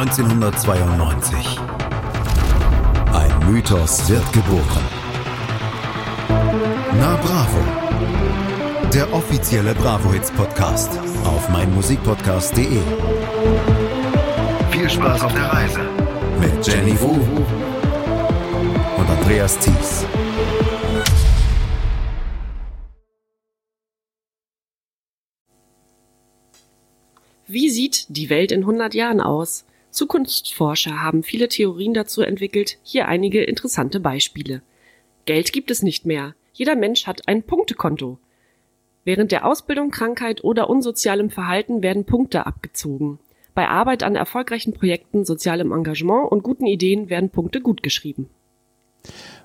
1992. Ein Mythos wird geboren. Na Bravo. Der offizielle Bravo Hits Podcast auf meinmusikpodcast.de. Viel Spaß auf der Reise mit Jenny Wu und Andreas Thies. Wie sieht die Welt in 100 Jahren aus? Zukunftsforscher haben viele Theorien dazu entwickelt, hier einige interessante Beispiele. Geld gibt es nicht mehr. Jeder Mensch hat ein Punktekonto. Während der Ausbildung, Krankheit oder unsozialem Verhalten werden Punkte abgezogen. Bei Arbeit an erfolgreichen Projekten, sozialem Engagement und guten Ideen werden Punkte gutgeschrieben.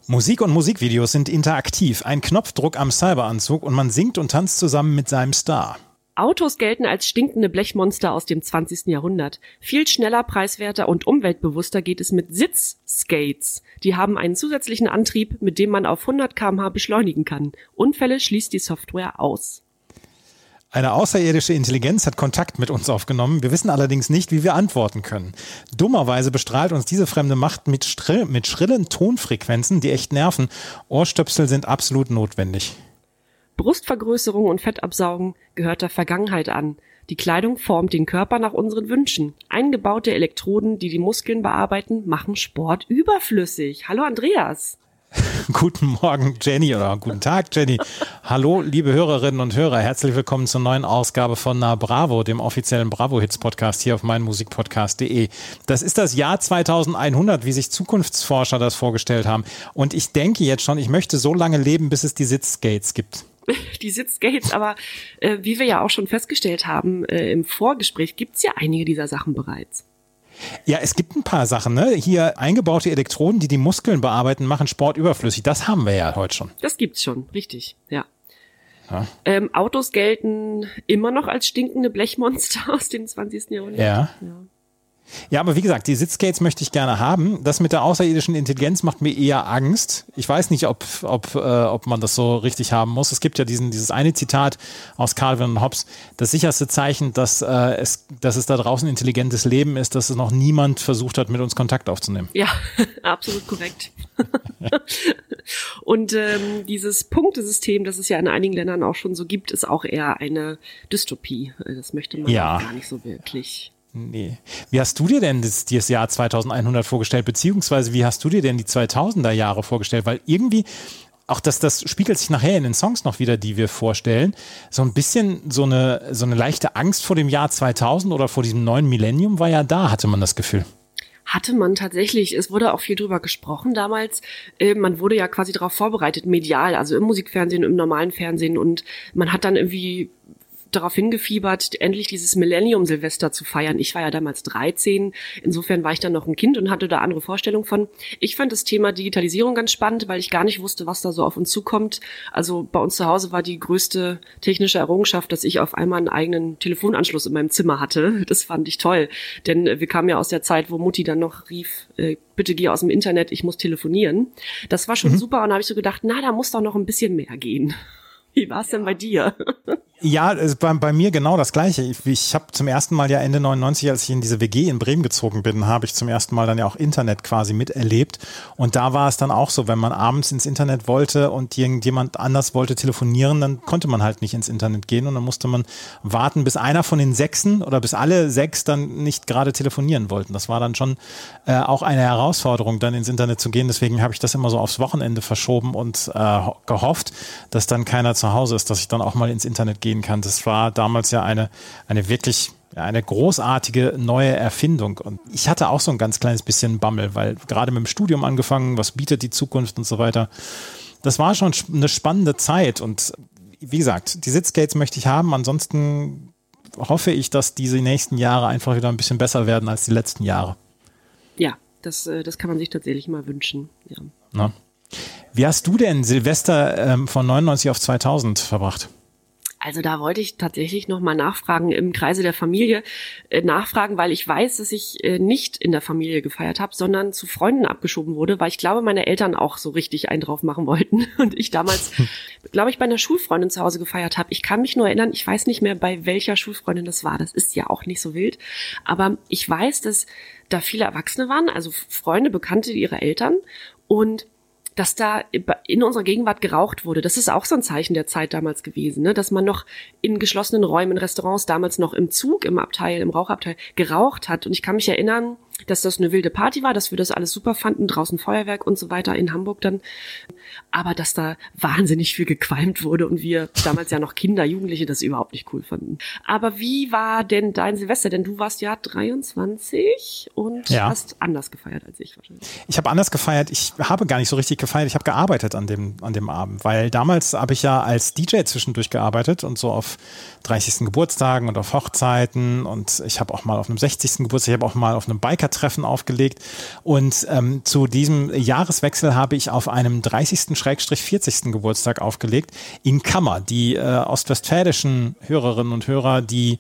Musik und Musikvideos sind interaktiv. Ein Knopfdruck am Cyberanzug und man singt und tanzt zusammen mit seinem Star. Autos gelten als stinkende Blechmonster aus dem 20. Jahrhundert. Viel schneller, preiswerter und umweltbewusster geht es mit Sitzskates. Die haben einen zusätzlichen Antrieb, mit dem man auf 100 kmh beschleunigen kann. Unfälle schließt die Software aus. Eine außerirdische Intelligenz hat Kontakt mit uns aufgenommen. Wir wissen allerdings nicht, wie wir antworten können. Dummerweise bestrahlt uns diese fremde Macht mit, schrill, mit schrillen Tonfrequenzen, die echt nerven. Ohrstöpsel sind absolut notwendig. Brustvergrößerung und Fettabsaugen gehört der Vergangenheit an. Die Kleidung formt den Körper nach unseren Wünschen. Eingebaute Elektroden, die die Muskeln bearbeiten, machen Sport überflüssig. Hallo Andreas. Guten Morgen, Jenny, oder guten Tag, Jenny. Hallo, liebe Hörerinnen und Hörer. Herzlich willkommen zur neuen Ausgabe von Na Bravo, dem offiziellen Bravo Hits Podcast hier auf meinmusikpodcast.de. Das ist das Jahr 2100, wie sich Zukunftsforscher das vorgestellt haben. Und ich denke jetzt schon, ich möchte so lange leben, bis es die Sitzgates gibt. die Sitzgates, aber äh, wie wir ja auch schon festgestellt haben äh, im Vorgespräch, gibt's ja einige dieser Sachen bereits. Ja, es gibt ein paar Sachen, ne? Hier eingebaute Elektroden, die die Muskeln bearbeiten, machen Sport überflüssig. Das haben wir ja heute schon. Das gibt's schon, richtig, ja. ja. Ähm, Autos gelten immer noch als stinkende Blechmonster aus dem 20. Jahrhundert. Ja. ja. Ja, aber wie gesagt, die Sitzgates möchte ich gerne haben. Das mit der außerirdischen Intelligenz macht mir eher Angst. Ich weiß nicht, ob, ob, äh, ob man das so richtig haben muss. Es gibt ja diesen, dieses eine Zitat aus Calvin und Hobbes. Das sicherste Zeichen, dass, äh, es, dass es da draußen intelligentes Leben ist, dass es noch niemand versucht hat, mit uns Kontakt aufzunehmen. Ja, absolut korrekt. und ähm, dieses Punktesystem, das es ja in einigen Ländern auch schon so gibt, ist auch eher eine Dystopie. Das möchte man ja. gar nicht so wirklich. Nee. Wie hast du dir denn das, das Jahr 2100 vorgestellt, beziehungsweise wie hast du dir denn die 2000er Jahre vorgestellt? Weil irgendwie, auch das, das spiegelt sich nachher in den Songs noch wieder, die wir vorstellen, so ein bisschen so eine, so eine leichte Angst vor dem Jahr 2000 oder vor diesem neuen Millennium war ja da, hatte man das Gefühl. Hatte man tatsächlich, es wurde auch viel drüber gesprochen damals, äh, man wurde ja quasi darauf vorbereitet, medial, also im Musikfernsehen, im normalen Fernsehen. Und man hat dann irgendwie darauf hingefiebert, endlich dieses Millennium Silvester zu feiern. Ich war ja damals 13, insofern war ich dann noch ein Kind und hatte da andere Vorstellungen von. Ich fand das Thema Digitalisierung ganz spannend, weil ich gar nicht wusste, was da so auf uns zukommt. Also bei uns zu Hause war die größte technische Errungenschaft, dass ich auf einmal einen eigenen Telefonanschluss in meinem Zimmer hatte. Das fand ich toll, denn wir kamen ja aus der Zeit, wo Mutti dann noch rief, äh, bitte geh aus dem Internet, ich muss telefonieren. Das war schon mhm. super und da habe ich so gedacht, na, da muss doch noch ein bisschen mehr gehen. Wie war es denn bei dir? Ja, bei, bei mir genau das Gleiche. Ich, ich habe zum ersten Mal ja Ende 99, als ich in diese WG in Bremen gezogen bin, habe ich zum ersten Mal dann ja auch Internet quasi miterlebt. Und da war es dann auch so, wenn man abends ins Internet wollte und irgendjemand anders wollte telefonieren, dann konnte man halt nicht ins Internet gehen und dann musste man warten, bis einer von den Sechsen oder bis alle sechs dann nicht gerade telefonieren wollten. Das war dann schon äh, auch eine Herausforderung, dann ins Internet zu gehen. Deswegen habe ich das immer so aufs Wochenende verschoben und äh, gehofft, dass dann keiner zu Hause ist, dass ich dann auch mal ins Internet gehen kann. Das war damals ja eine, eine wirklich eine großartige neue Erfindung. Und ich hatte auch so ein ganz kleines bisschen Bammel, weil gerade mit dem Studium angefangen, was bietet die Zukunft und so weiter. Das war schon eine spannende Zeit. Und wie gesagt, die Sitzgates möchte ich haben. Ansonsten hoffe ich, dass diese nächsten Jahre einfach wieder ein bisschen besser werden als die letzten Jahre. Ja, das, äh, das kann man sich tatsächlich mal wünschen. Ja. Wie hast du denn Silvester ähm, von 99 auf 2000 verbracht? Also da wollte ich tatsächlich nochmal nachfragen, im Kreise der Familie äh, nachfragen, weil ich weiß, dass ich äh, nicht in der Familie gefeiert habe, sondern zu Freunden abgeschoben wurde, weil ich glaube, meine Eltern auch so richtig einen drauf machen wollten. Und ich damals, glaube ich, bei einer Schulfreundin zu Hause gefeiert habe. Ich kann mich nur erinnern, ich weiß nicht mehr, bei welcher Schulfreundin das war. Das ist ja auch nicht so wild. Aber ich weiß, dass da viele Erwachsene waren, also Freunde, Bekannte ihrer Eltern. Und dass da in unserer Gegenwart geraucht wurde. Das ist auch so ein Zeichen der Zeit damals gewesen, ne? dass man noch in geschlossenen Räumen, Restaurants, damals noch im Zug, im Abteil, im Rauchabteil geraucht hat. Und ich kann mich erinnern, dass das eine wilde Party war, dass wir das alles super fanden, draußen Feuerwerk und so weiter in Hamburg dann. Aber dass da wahnsinnig viel gequalmt wurde und wir damals ja noch Kinder, Jugendliche das überhaupt nicht cool fanden. Aber wie war denn dein Silvester? Denn du warst ja 23 und ja. hast anders gefeiert als ich wahrscheinlich. Ich habe anders gefeiert. Ich habe gar nicht so richtig gefeiert. Ich habe gearbeitet an dem, an dem Abend, weil damals habe ich ja als DJ zwischendurch gearbeitet und so auf 30. Geburtstagen und auf Hochzeiten und ich habe auch mal auf einem 60. Geburtstag, ich habe auch mal auf einem Biker Treffen aufgelegt. Und ähm, zu diesem Jahreswechsel habe ich auf einem 30.-40. Geburtstag aufgelegt in Kammer. Die äh, ostwestfälischen Hörerinnen und Hörer, die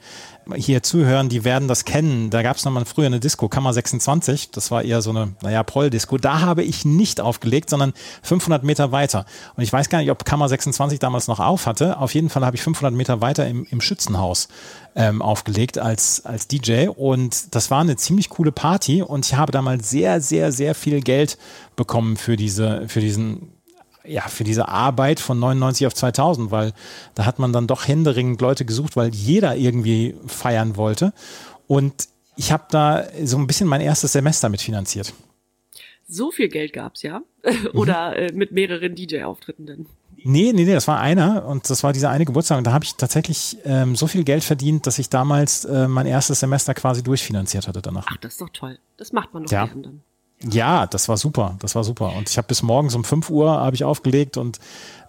hier zuhören, die werden das kennen. Da gab es nochmal früher eine Disco, Kammer 26. Das war eher so eine, naja, Proll-Disco. Da habe ich nicht aufgelegt, sondern 500 Meter weiter. Und ich weiß gar nicht, ob Kammer 26 damals noch auf hatte. Auf jeden Fall habe ich 500 Meter weiter im, im Schützenhaus ähm, aufgelegt als, als DJ. Und das war eine ziemlich coole Party. Und ich habe damals sehr, sehr, sehr viel Geld bekommen für diese, für diesen ja, für diese Arbeit von 99 auf 2000, weil da hat man dann doch händeringend Leute gesucht, weil jeder irgendwie feiern wollte. Und ich habe da so ein bisschen mein erstes Semester mitfinanziert. So viel Geld gab's ja? Oder mhm. äh, mit mehreren DJ-Auftritten denn? Nee, nee, nee, das war einer und das war dieser eine Geburtstag und da habe ich tatsächlich ähm, so viel Geld verdient, dass ich damals äh, mein erstes Semester quasi durchfinanziert hatte danach. Ach, das ist doch toll. Das macht man doch ja. gern dann. Ja, das war super. Das war super. Und ich habe bis morgens um 5 Uhr habe ich aufgelegt und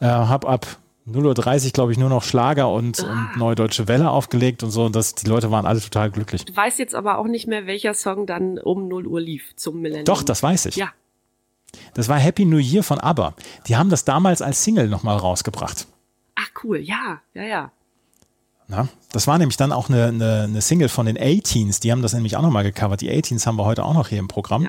äh, habe ab 0.30 Uhr, glaube ich, nur noch Schlager und, ah. und Neue Deutsche Welle aufgelegt und so. Und das, die Leute waren alle total glücklich. Du weißt jetzt aber auch nicht mehr, welcher Song dann um 0 Uhr lief zum Millennium. Doch, das weiß ich. Ja. Das war Happy New Year von ABBA. Die haben das damals als Single nochmal rausgebracht. Ach cool, ja, ja, ja. Na, das war nämlich dann auch eine, eine, eine Single von den A-Teens. Die haben das nämlich auch nochmal gecovert. Die A-Teens haben wir heute auch noch hier im Programm. Ja.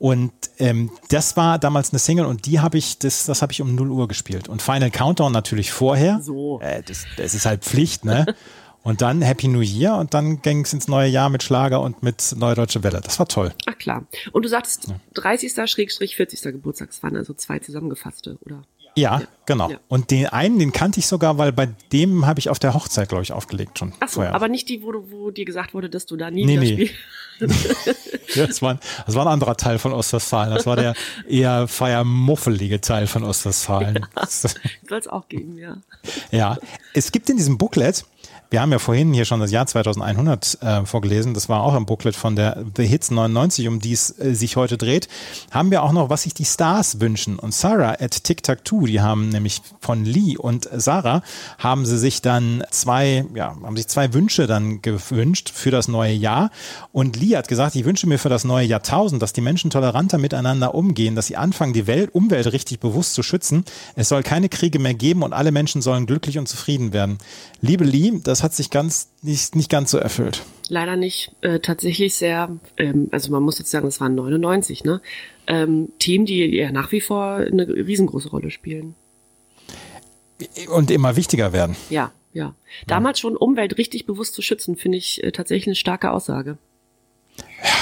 Und ähm, das war damals eine Single und die habe ich, das, das habe ich um 0 Uhr gespielt. Und Final Countdown natürlich vorher. So. Äh, das, das ist halt Pflicht, ne? Und dann Happy New Year und dann ging es ins neue Jahr mit Schlager und mit Neue Deutsche Welle. Das war toll. Ach klar. Und du sagtest ja. 30. 40. Geburtstagsfeiern, also zwei zusammengefasste, oder? Ja, ja. genau. Ja. Und den einen, den kannte ich sogar, weil bei dem habe ich auf der Hochzeit, glaube ich, aufgelegt schon. Ach so, vorher. aber nicht die, wo, du, wo dir gesagt wurde, dass du da nie nee, nee. Ja, das, war ein, das war ein anderer Teil von Ostwestfalen. Das war der eher feiermuffelige Teil von Ostwestfalen. Ja, Soll es auch geben, ja. Ja, es gibt in diesem Booklet, wir haben ja vorhin hier schon das Jahr 2100 äh, vorgelesen. Das war auch im Booklet von der The Hits 99, um die es äh, sich heute dreht. Haben wir auch noch, was sich die Stars wünschen. Und Sarah at Tic Tac Two, die haben nämlich von Lee und Sarah haben sie sich dann zwei, ja, haben sich zwei Wünsche dann gewünscht für das neue Jahr. Und Lee hat gesagt, ich wünsche mir für das neue Jahrtausend, dass die Menschen toleranter miteinander umgehen, dass sie anfangen, die Welt, Umwelt richtig bewusst zu schützen. Es soll keine Kriege mehr geben und alle Menschen sollen glücklich und zufrieden werden. Liebe Lee, das das hat sich ganz nicht, nicht ganz so erfüllt. Leider nicht. Äh, tatsächlich sehr, ähm, also man muss jetzt sagen, das waren 99, ne? Ähm, Themen, die ja nach wie vor eine riesengroße Rolle spielen. Und immer wichtiger werden. Ja, ja. Damals schon Umwelt richtig bewusst zu schützen, finde ich äh, tatsächlich eine starke Aussage.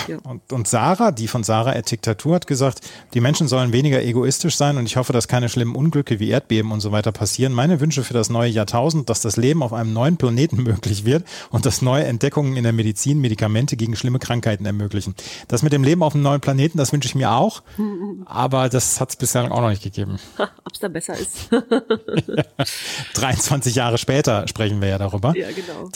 Ja. Und, und Sarah, die von Sarah at Diktatur hat gesagt, die Menschen sollen weniger egoistisch sein und ich hoffe, dass keine schlimmen Unglücke wie Erdbeben und so weiter passieren. Meine Wünsche für das neue Jahrtausend, dass das Leben auf einem neuen Planeten möglich wird und dass neue Entdeckungen in der Medizin Medikamente gegen schlimme Krankheiten ermöglichen. Das mit dem Leben auf einem neuen Planeten, das wünsche ich mir auch, aber das hat es bisher auch noch nicht gegeben. Ob es da besser ist. 23 Jahre später sprechen wir ja darüber. Ja, genau.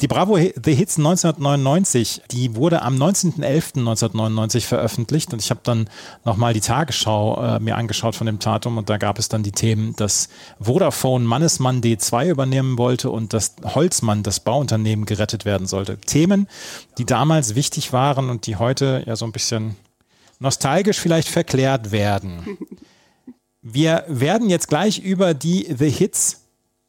Die, Bravo The Hits 1999, die wurde am 19.11.1999 veröffentlicht und ich habe dann nochmal die Tagesschau äh, mir angeschaut von dem Datum und da gab es dann die Themen, dass Vodafone Mannesmann D2 übernehmen wollte und dass Holzmann, das Bauunternehmen, gerettet werden sollte. Themen, die damals wichtig waren und die heute ja so ein bisschen nostalgisch vielleicht verklärt werden. Wir werden jetzt gleich über die The Hits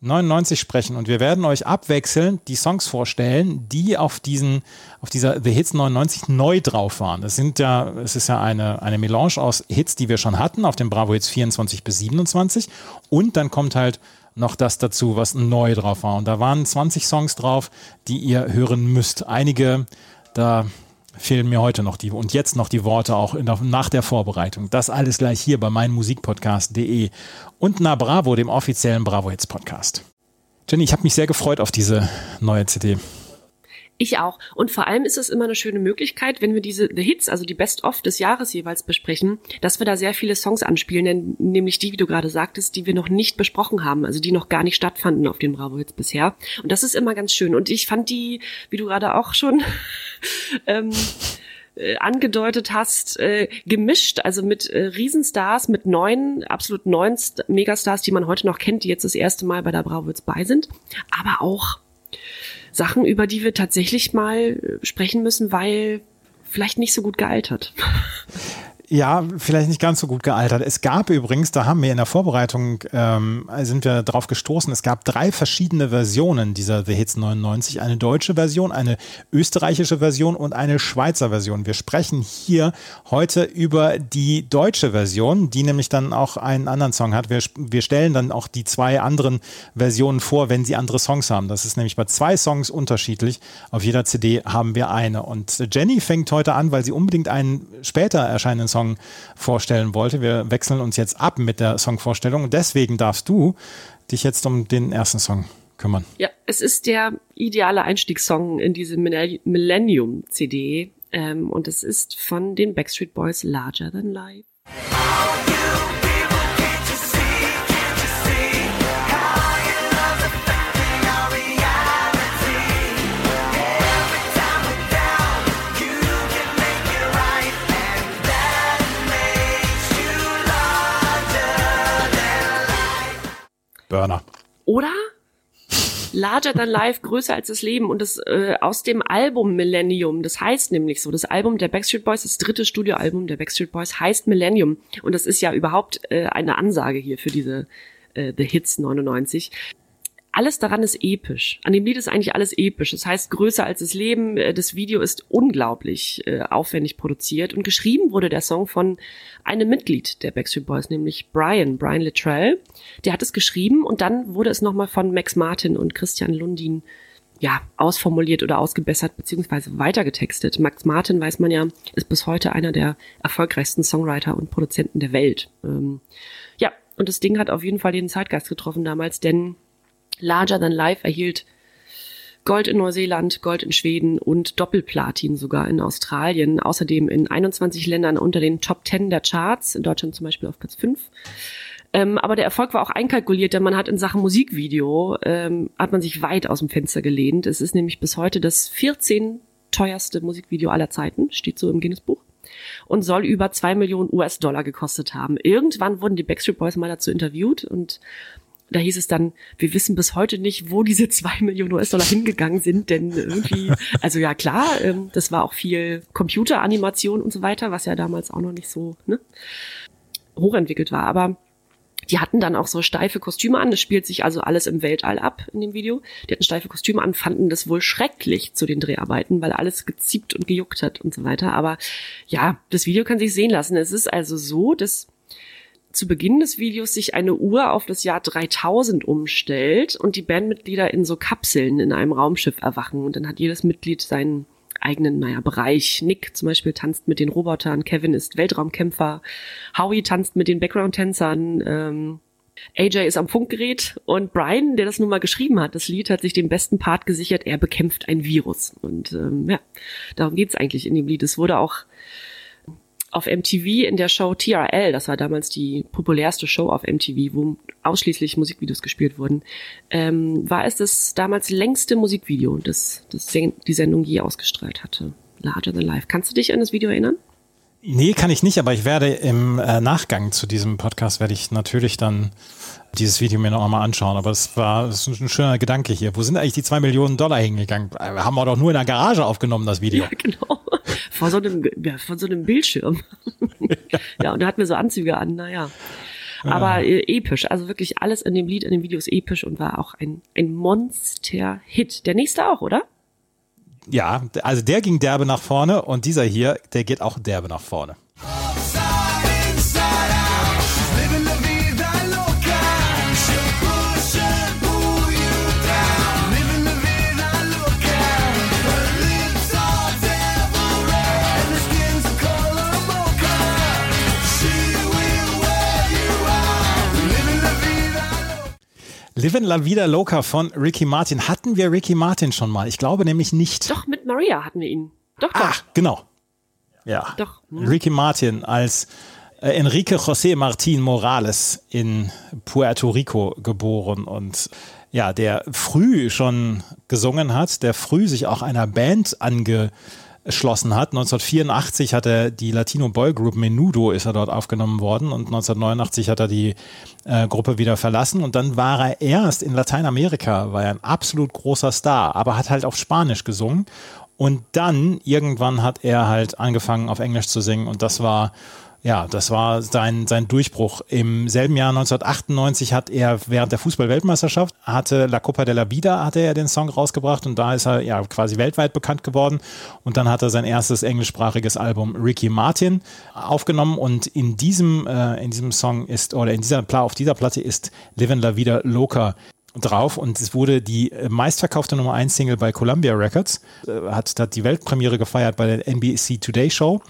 99 sprechen und wir werden euch abwechselnd die Songs vorstellen, die auf diesen, auf dieser The Hits 99 neu drauf waren. Es sind ja, es ist ja eine, eine Melange aus Hits, die wir schon hatten, auf dem Bravo Hits 24 bis 27 und dann kommt halt noch das dazu, was neu drauf war. Und da waren 20 Songs drauf, die ihr hören müsst. Einige, da fehlen mir heute noch die und jetzt noch die Worte auch der, nach der Vorbereitung. Das alles gleich hier bei meinmusikpodcast.de und na Bravo, dem offiziellen Bravo Hits Podcast. Jenny, ich habe mich sehr gefreut auf diese neue CD. Ich auch. Und vor allem ist es immer eine schöne Möglichkeit, wenn wir diese The Hits, also die Best-of des Jahres jeweils besprechen, dass wir da sehr viele Songs anspielen, nämlich die, wie du gerade sagtest, die wir noch nicht besprochen haben, also die noch gar nicht stattfanden auf den Bravo Hits bisher. Und das ist immer ganz schön. Und ich fand die, wie du gerade auch schon ähm, äh, angedeutet hast, äh, gemischt, also mit äh, Riesenstars, mit neuen, absolut neuen St Megastars, die man heute noch kennt, die jetzt das erste Mal bei der Bravo Hits bei sind, aber auch Sachen, über die wir tatsächlich mal äh, sprechen müssen, weil vielleicht nicht so gut gealtert. Ja, vielleicht nicht ganz so gut gealtert. Es gab übrigens, da haben wir in der Vorbereitung, ähm, sind wir drauf gestoßen, es gab drei verschiedene Versionen dieser The Hits 99. Eine deutsche Version, eine österreichische Version und eine Schweizer Version. Wir sprechen hier heute über die deutsche Version, die nämlich dann auch einen anderen Song hat. Wir, wir stellen dann auch die zwei anderen Versionen vor, wenn sie andere Songs haben. Das ist nämlich bei zwei Songs unterschiedlich. Auf jeder CD haben wir eine. Und Jenny fängt heute an, weil sie unbedingt einen später erscheinenden Song Song vorstellen wollte. Wir wechseln uns jetzt ab mit der Songvorstellung deswegen darfst du dich jetzt um den ersten Song kümmern. Ja, es ist der ideale Einstiegssong in diese Millennium-CD ähm, und es ist von den Backstreet Boys Larger Than Life. Burner. Oder? Larger than life, größer als das Leben und das äh, aus dem Album Millennium. Das heißt nämlich so, das Album der Backstreet Boys, das dritte Studioalbum der Backstreet Boys heißt Millennium und das ist ja überhaupt äh, eine Ansage hier für diese äh, The Hits 99 alles daran ist episch. An dem Lied ist eigentlich alles episch. Das heißt, größer als das Leben. Äh, das Video ist unglaublich äh, aufwendig produziert und geschrieben wurde der Song von einem Mitglied der Backstreet Boys, nämlich Brian, Brian Littrell. Der hat es geschrieben und dann wurde es nochmal von Max Martin und Christian Lundin ja, ausformuliert oder ausgebessert beziehungsweise weitergetextet. Max Martin, weiß man ja, ist bis heute einer der erfolgreichsten Songwriter und Produzenten der Welt. Ähm, ja, und das Ding hat auf jeden Fall den Zeitgeist getroffen damals, denn Larger Than Life erhielt Gold in Neuseeland, Gold in Schweden und Doppelplatin sogar in Australien. Außerdem in 21 Ländern unter den Top 10 der Charts, in Deutschland zum Beispiel auf Platz 5. Ähm, aber der Erfolg war auch einkalkuliert, denn man hat in Sachen Musikvideo, ähm, hat man sich weit aus dem Fenster gelehnt. Es ist nämlich bis heute das 14 teuerste Musikvideo aller Zeiten, steht so im Guinness-Buch und soll über zwei Millionen US-Dollar gekostet haben. Irgendwann wurden die Backstreet Boys mal dazu interviewt und da hieß es dann, wir wissen bis heute nicht, wo diese zwei Millionen US-Dollar hingegangen sind, denn irgendwie, also ja klar, ähm, das war auch viel Computeranimation und so weiter, was ja damals auch noch nicht so ne, hochentwickelt war, aber die hatten dann auch so steife Kostüme an. Das spielt sich also alles im Weltall ab in dem Video. Die hatten steife Kostüme an, fanden das wohl schrecklich zu den Dreharbeiten, weil alles geziebt und gejuckt hat und so weiter. Aber ja, das Video kann sich sehen lassen. Es ist also so, dass zu Beginn des Videos sich eine Uhr auf das Jahr 3000 umstellt und die Bandmitglieder in so Kapseln in einem Raumschiff erwachen und dann hat jedes Mitglied seinen eigenen, naja, Bereich. Nick zum Beispiel tanzt mit den Robotern, Kevin ist Weltraumkämpfer, Howie tanzt mit den Background-Tänzern, ähm, AJ ist am Funkgerät und Brian, der das nun mal geschrieben hat, das Lied hat sich den besten Part gesichert, er bekämpft ein Virus. Und ähm, ja, darum geht's eigentlich in dem Lied. Es wurde auch auf MTV in der Show TRL, das war damals die populärste Show auf MTV, wo ausschließlich Musikvideos gespielt wurden, ähm, war es das damals längste Musikvideo, das, das die Sendung je ausgestrahlt hatte. Larger Than Life. Kannst du dich an das Video erinnern? Nee, kann ich nicht, aber ich werde im äh, Nachgang zu diesem Podcast werde ich natürlich dann dieses Video mir noch einmal anschauen. Aber es war das ist ein schöner Gedanke hier. Wo sind eigentlich die zwei Millionen Dollar hingegangen? Äh, haben wir doch nur in der Garage aufgenommen, das Video. Ja, genau. Vor so einem, ja, von so einem Bildschirm. ja. und da hatten wir so Anzüge an, naja. Aber äh, episch, also wirklich alles in dem Lied, in dem Video ist episch und war auch ein, ein Monster-Hit. Der nächste auch, oder? Ja, also der ging derbe nach vorne und dieser hier, der geht auch derbe nach vorne. Livin La Vida Loca von Ricky Martin. Hatten wir Ricky Martin schon mal? Ich glaube nämlich nicht. Doch, mit Maria hatten wir ihn. Doch, doch. Ach, genau. Ja. Doch. Hm. Ricky Martin als äh, Enrique José Martin Morales in Puerto Rico geboren und ja, der früh schon gesungen hat, der früh sich auch einer Band ange erschlossen hat. 1984 hat er die Latino Boy Group Menudo ist er dort aufgenommen worden und 1989 hat er die äh, Gruppe wieder verlassen. Und dann war er erst in Lateinamerika, war er ein absolut großer Star, aber hat halt auf Spanisch gesungen. Und dann irgendwann hat er halt angefangen auf Englisch zu singen. Und das war ja, das war sein, sein Durchbruch. Im selben Jahr 1998 hat er während der Fußball-Weltmeisterschaft, hatte La Copa de la Vida, hatte er den Song rausgebracht und da ist er ja quasi weltweit bekannt geworden. Und dann hat er sein erstes englischsprachiges Album Ricky Martin aufgenommen und in diesem, äh, in diesem Song ist, oder in dieser, auf dieser Platte ist Livin La Vida Loca drauf und es wurde die meistverkaufte Nummer 1 Single bei Columbia Records, äh, hat, hat die Weltpremiere gefeiert bei der NBC Today Show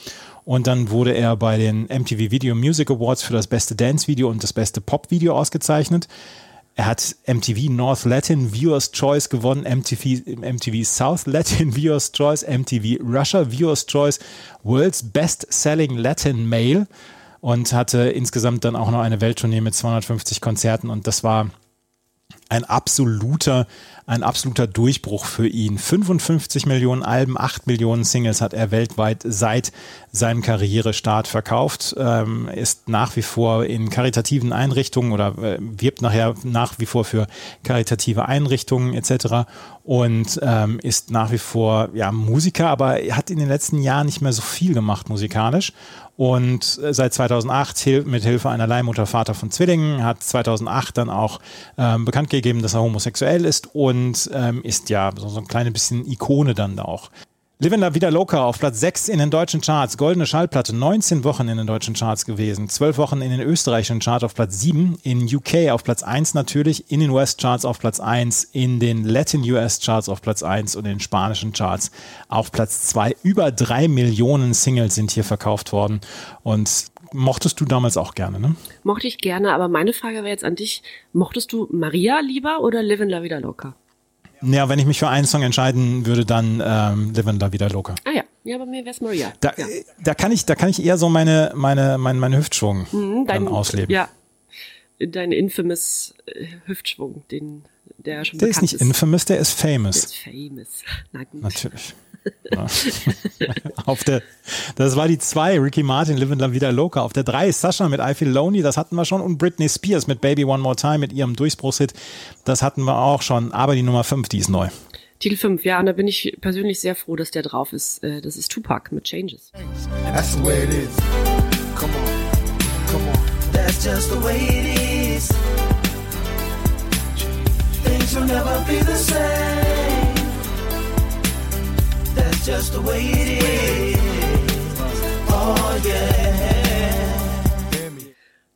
und dann wurde er bei den MTV Video Music Awards für das beste Dance-Video und das beste Pop-Video ausgezeichnet. Er hat MTV North Latin Viewers Choice gewonnen, MTV, MTV South Latin Viewers Choice, MTV Russia Viewers Choice, World's Best Selling Latin Male und hatte insgesamt dann auch noch eine Welttournee mit 250 Konzerten und das war ein absoluter, ein absoluter Durchbruch für ihn. 55 Millionen Alben, 8 Millionen Singles hat er weltweit seit seinem Karrierestart verkauft, ähm, ist nach wie vor in karitativen Einrichtungen oder äh, wirbt nachher nach wie vor für karitative Einrichtungen etc. und ähm, ist nach wie vor ja Musiker, aber hat in den letzten Jahren nicht mehr so viel gemacht musikalisch und äh, seit 2008 mit Hilfe einer Leihmutter Vater von Zwillingen hat 2008 dann auch ähm, bekannt gegeben, dass er homosexuell ist und ähm, ist ja so, so ein kleines bisschen Ikone dann auch. Livin La Vida Loca auf Platz 6 in den deutschen Charts, goldene Schallplatte, 19 Wochen in den deutschen Charts gewesen, 12 Wochen in den österreichischen Charts auf Platz 7, in UK auf Platz 1 natürlich, in den US Charts auf Platz 1, in den Latin US Charts auf Platz 1 und in den spanischen Charts auf Platz 2. Über drei Millionen Singles sind hier verkauft worden und mochtest du damals auch gerne, ne? Mochte ich gerne, aber meine Frage wäre jetzt an dich, mochtest du Maria lieber oder Livin La Vida Loca? Ja, wenn ich mich für einen Song entscheiden würde, dann ähm, Livin da wieder locker. Ah ja, ja, bei mir wäre es Maria. Da, ja. da kann ich, da kann ich eher so meine, meine, meine, meine Hüftschwung mhm, dein, dann ausleben. Ja, dein infamous äh, Hüftschwung, den der schon Der ist nicht ist. infamous, der ist famous. Der ist famous. Na gut. Natürlich. auf der, das war die zwei, Ricky Martin, Living La Vida Loca. Auf der drei ist Sascha mit I Feel Lonely, das hatten wir schon. Und Britney Spears mit Baby One More Time mit ihrem Durchbruchshit, das hatten wir auch schon. Aber die Nummer fünf, die ist neu. Titel 5, ja, und da bin ich persönlich sehr froh, dass der drauf ist. Äh, das ist Tupac mit Changes. That's the way it is. Come on, come on. That's just the way it is. Things will never be the same. Just the way it is. Oh yeah.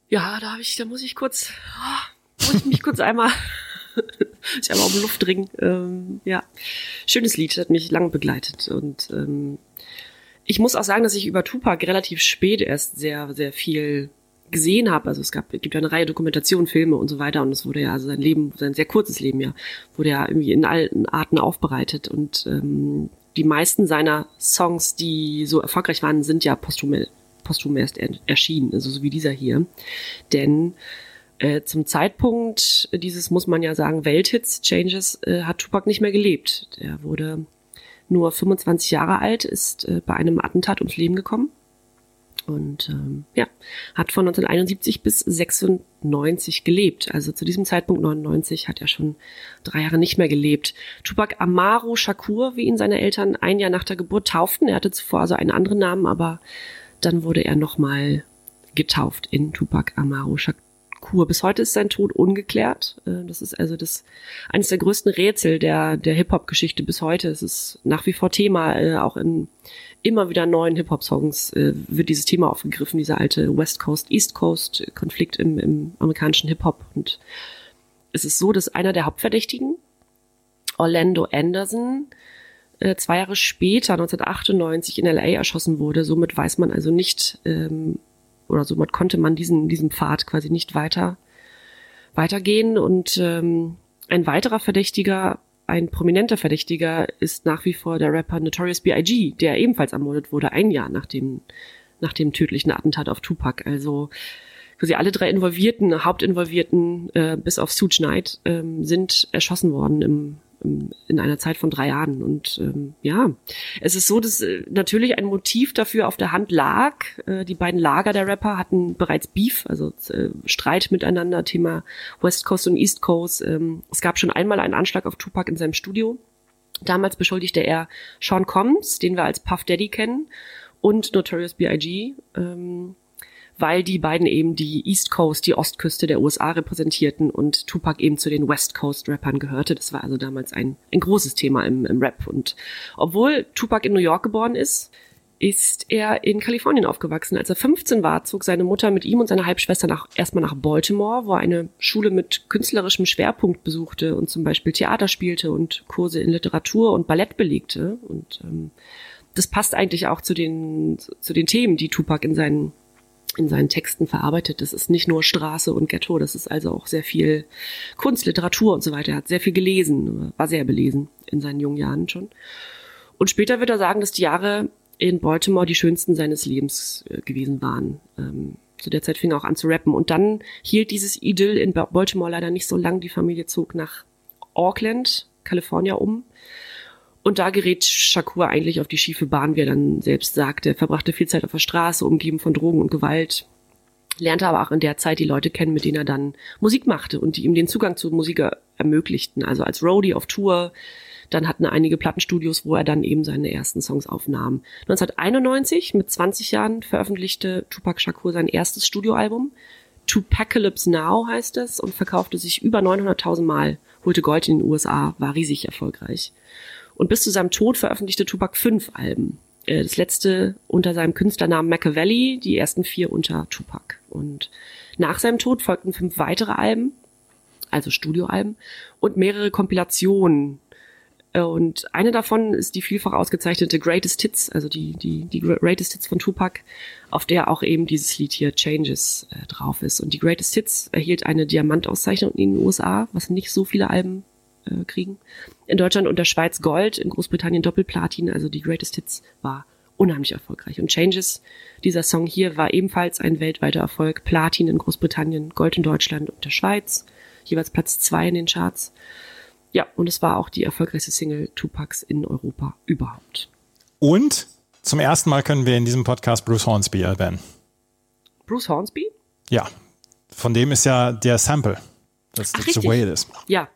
Ja, da habe ich, da muss ich kurz, oh, muss ich mich kurz einmal, ich einmal um Luft dringen. Ähm, ja, schönes Lied, hat mich lang begleitet und ähm, ich muss auch sagen, dass ich über Tupac relativ spät erst sehr, sehr viel gesehen habe. Also es gab, es gibt ja eine Reihe Dokumentationen, Filme und so weiter und es wurde ja, also sein Leben, sein sehr kurzes Leben ja, wurde ja irgendwie in allen Arten aufbereitet und ähm, die meisten seiner Songs, die so erfolgreich waren, sind ja posthum, posthum erst erschienen, also so wie dieser hier. Denn äh, zum Zeitpunkt dieses, muss man ja sagen, Welthits, Changes, äh, hat Tupac nicht mehr gelebt. Er wurde nur 25 Jahre alt, ist äh, bei einem Attentat ums Leben gekommen und ähm, ja, hat von 1971 bis 96 gelebt. Also zu diesem Zeitpunkt 99 hat er schon drei Jahre nicht mehr gelebt. Tupac Amaru Shakur, wie ihn seine Eltern ein Jahr nach der Geburt tauften. Er hatte zuvor also einen anderen Namen, aber dann wurde er nochmal getauft in Tupac Amaru Kur. Bis heute ist sein Tod ungeklärt. Äh, das ist also das eines der größten Rätsel der der Hip-Hop-Geschichte bis heute. Es ist nach wie vor Thema, äh, auch in immer wieder neuen Hip-Hop-Songs äh, wird dieses Thema aufgegriffen, dieser alte West Coast, East Coast-Konflikt im, im amerikanischen Hip-Hop. Und es ist so, dass einer der Hauptverdächtigen, Orlando Anderson, zwei Jahre später, 1998, in LA erschossen wurde. Somit weiß man also nicht, ähm, oder somit konnte man diesen, diesen Pfad quasi nicht weiter weitergehen. Und ähm, ein weiterer Verdächtiger ein prominenter Verdächtiger ist nach wie vor der Rapper Notorious B.I.G., der ebenfalls ermordet wurde, ein Jahr nach dem, nach dem tödlichen Attentat auf Tupac. Also quasi alle drei Involvierten, Hauptinvolvierten, äh, bis auf Suge Knight, ähm, sind erschossen worden im, in einer Zeit von drei Jahren. Und ähm, ja, es ist so, dass äh, natürlich ein Motiv dafür auf der Hand lag. Äh, die beiden Lager der Rapper hatten bereits Beef, also äh, Streit miteinander, Thema West Coast und East Coast. Ähm, es gab schon einmal einen Anschlag auf Tupac in seinem Studio. Damals beschuldigte er Sean Combs, den wir als Puff Daddy kennen, und Notorious B.I.G. Ähm, weil die beiden eben die East Coast, die Ostküste der USA repräsentierten und Tupac eben zu den West Coast Rappern gehörte. Das war also damals ein, ein großes Thema im, im Rap. Und obwohl Tupac in New York geboren ist, ist er in Kalifornien aufgewachsen. Als er 15 war, zog seine Mutter mit ihm und seiner Halbschwester nach, erstmal nach Baltimore, wo er eine Schule mit künstlerischem Schwerpunkt besuchte und zum Beispiel Theater spielte und Kurse in Literatur und Ballett belegte. Und ähm, das passt eigentlich auch zu den, zu den Themen, die Tupac in seinen in seinen Texten verarbeitet. Das ist nicht nur Straße und Ghetto, das ist also auch sehr viel Kunst, Literatur und so weiter. Er hat sehr viel gelesen, war sehr belesen in seinen jungen Jahren schon. Und später wird er sagen, dass die Jahre in Baltimore die schönsten seines Lebens äh, gewesen waren. Ähm, zu der Zeit fing er auch an zu rappen. Und dann hielt dieses Idyll in Baltimore leider nicht so lang. Die Familie zog nach Auckland, Kalifornien um. Und da gerät Shakur eigentlich auf die schiefe Bahn, wie er dann selbst sagte. Er verbrachte viel Zeit auf der Straße, umgeben von Drogen und Gewalt. Lernte aber auch in der Zeit die Leute kennen, mit denen er dann Musik machte und die ihm den Zugang zur Musik ermöglichten. Also als Roadie auf Tour. Dann hatten einige Plattenstudios, wo er dann eben seine ersten Songs aufnahm. 1991, mit 20 Jahren, veröffentlichte Tupac Shakur sein erstes Studioalbum. Tupacalypse Now heißt es und verkaufte sich über 900.000 Mal, holte Gold in den USA, war riesig erfolgreich. Und bis zu seinem Tod veröffentlichte Tupac fünf Alben. Äh, das letzte unter seinem Künstlernamen Machiavelli, die ersten vier unter Tupac. Und nach seinem Tod folgten fünf weitere Alben, also Studioalben, und mehrere Kompilationen. Äh, und eine davon ist die vielfach ausgezeichnete Greatest Hits, also die, die, die Greatest Hits von Tupac, auf der auch eben dieses Lied hier Changes äh, drauf ist. Und die Greatest Hits erhielt eine Diamantauszeichnung in den USA, was nicht so viele Alben äh, kriegen. In Deutschland und der Schweiz Gold, in Großbritannien Doppelplatin, also die Greatest Hits war unheimlich erfolgreich. Und Changes, dieser Song hier, war ebenfalls ein weltweiter Erfolg. Platin in Großbritannien, Gold in Deutschland und der Schweiz, jeweils Platz zwei in den Charts. Ja, und es war auch die erfolgreichste Single Tupacs in Europa überhaupt. Und zum ersten Mal können wir in diesem Podcast Bruce Hornsby erwähnen. Bruce Hornsby? Ja, von dem ist ja der Sample. Das ist the way it is. Ja.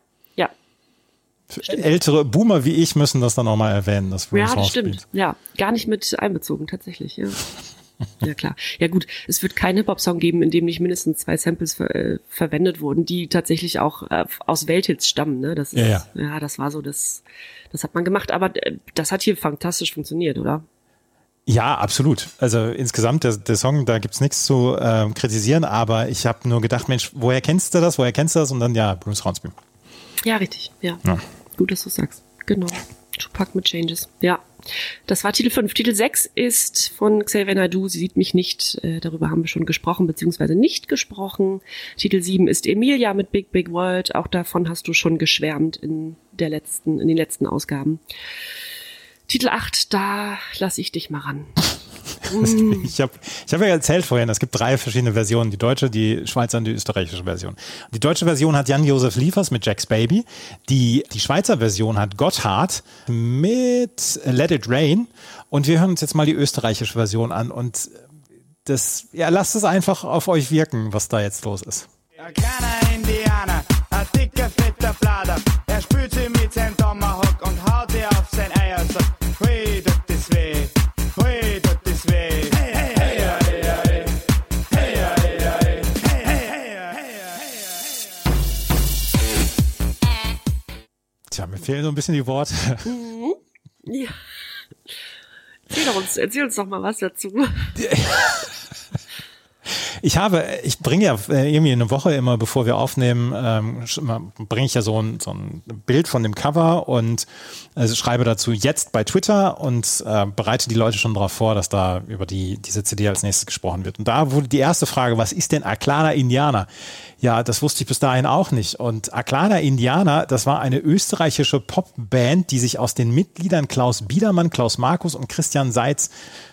Ältere Boomer wie ich müssen das dann auch mal erwähnen. Das ja, das stimmt. Ja, gar nicht mit einbezogen, tatsächlich. Ja. ja, klar. Ja, gut. Es wird keinen Hip-Hop-Song geben, in dem nicht mindestens zwei Samples ver äh, verwendet wurden, die tatsächlich auch äh, aus Welthits stammen. Ne? Das ist, ja, ja. ja, das war so, das, das hat man gemacht. Aber äh, das hat hier fantastisch funktioniert, oder? Ja, absolut. Also insgesamt, der, der Song, da gibt's nichts zu äh, kritisieren, aber ich habe nur gedacht, Mensch, woher kennst du das, woher kennst du das? Und dann, ja, Bruce Hornsby. Ja, richtig, ja. ja. Gut, dass du sagst. Genau. Tupac mit Changes. Ja. Das war Titel 5. Titel 6 ist von Xavier Naidu. Sie sieht mich nicht. Äh, darüber haben wir schon gesprochen, beziehungsweise nicht gesprochen. Titel 7 ist Emilia mit Big Big World. Auch davon hast du schon geschwärmt in der letzten, in den letzten Ausgaben. Titel 8, da lasse ich dich mal ran. Mm. Ich habe ich hab ja erzählt vorhin, es gibt drei verschiedene Versionen, die deutsche, die Schweizer und die österreichische Version. Die deutsche Version hat Jan-Josef Liefers mit Jack's Baby. Die, die Schweizer Version hat Gotthard mit Let It Rain. Und wir hören uns jetzt mal die österreichische Version an. Und das, ja, lasst es einfach auf euch wirken, was da jetzt los ist. Ein kleiner Indianer, ein dicker, fetter Blader. Er spült sie mit seinem Tomahawk und haut ihr auf sein Eier. Sagt, hui, fehlen so ein bisschen die Worte. Mhm. Ja. Erzähl uns, erzähl uns doch mal was dazu. Ich habe, ich bringe ja äh, irgendwie eine Woche immer, bevor wir aufnehmen, ähm, bringe ich ja so ein, so ein Bild von dem Cover und also schreibe dazu jetzt bei Twitter und äh, bereite die Leute schon darauf vor, dass da über die, diese CD als nächstes gesprochen wird. Und da wurde die erste Frage, was ist denn Aklana Indianer? Ja, das wusste ich bis dahin auch nicht. Und Aklana Indianer, das war eine österreichische Popband, die sich aus den Mitgliedern Klaus Biedermann, Klaus Markus und Christian Seitz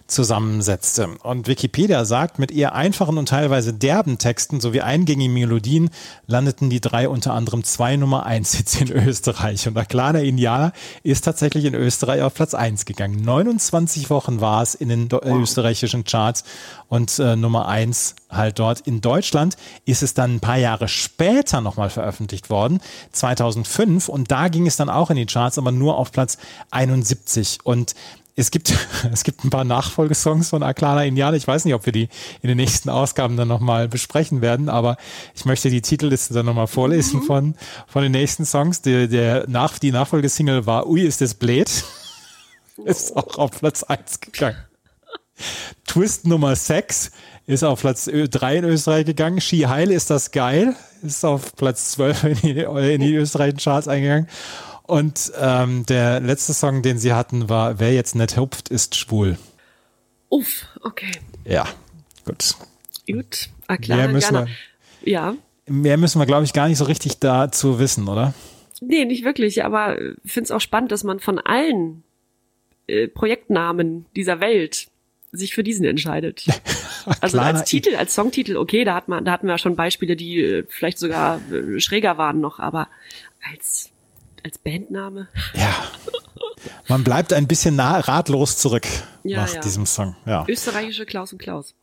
zusammensetzte. Und Wikipedia sagt, mit eher einfachen und teilweise derben Texten sowie eingängigen Melodien landeten die drei unter anderem zwei Nummer eins Hits in Österreich. Und Aklana Indianer ist tatsächlich in Österreich auf Platz eins gegangen. 29 Wochen war es in den österreichischen Charts und äh, Nummer eins halt dort. In Deutschland ist es dann ein paar Jahre später nochmal veröffentlicht worden, 2005 und da ging es dann auch in die Charts, aber nur auf Platz 71 und es gibt, es gibt ein paar Nachfolgesongs von Aklana Indianer. Ich weiß nicht, ob wir die in den nächsten Ausgaben dann nochmal besprechen werden, aber ich möchte die Titelliste dann nochmal vorlesen mhm. von, von den nächsten Songs. Der, der nach, die Nachfolgesingle war Ui, ist das blöd. Ist auch auf Platz 1 gegangen. Twist Nummer 6 ist auf Platz 3 in Österreich gegangen. Ski Heil ist das geil. Ist auf Platz 12 in die, in die österreichischen Charts eingegangen. Und ähm, der letzte Song, den sie hatten, war Wer jetzt nicht hupft, ist schwul. Uff, okay. Ja, gut. Gut, ah, klar, mehr müssen wir, ja. Mehr müssen wir, glaube ich, gar nicht so richtig dazu wissen, oder? Nee, nicht wirklich, aber ich finde es auch spannend, dass man von allen äh, Projektnamen dieser Welt sich für diesen entscheidet. also als Titel, als Songtitel, okay, da hat man, da hatten wir schon Beispiele, die äh, vielleicht sogar äh, schräger waren noch, aber als als Bandname. Ja. Man bleibt ein bisschen nah, ratlos zurück ja, nach ja. diesem Song. Ja. Österreichische Klaus und Klaus.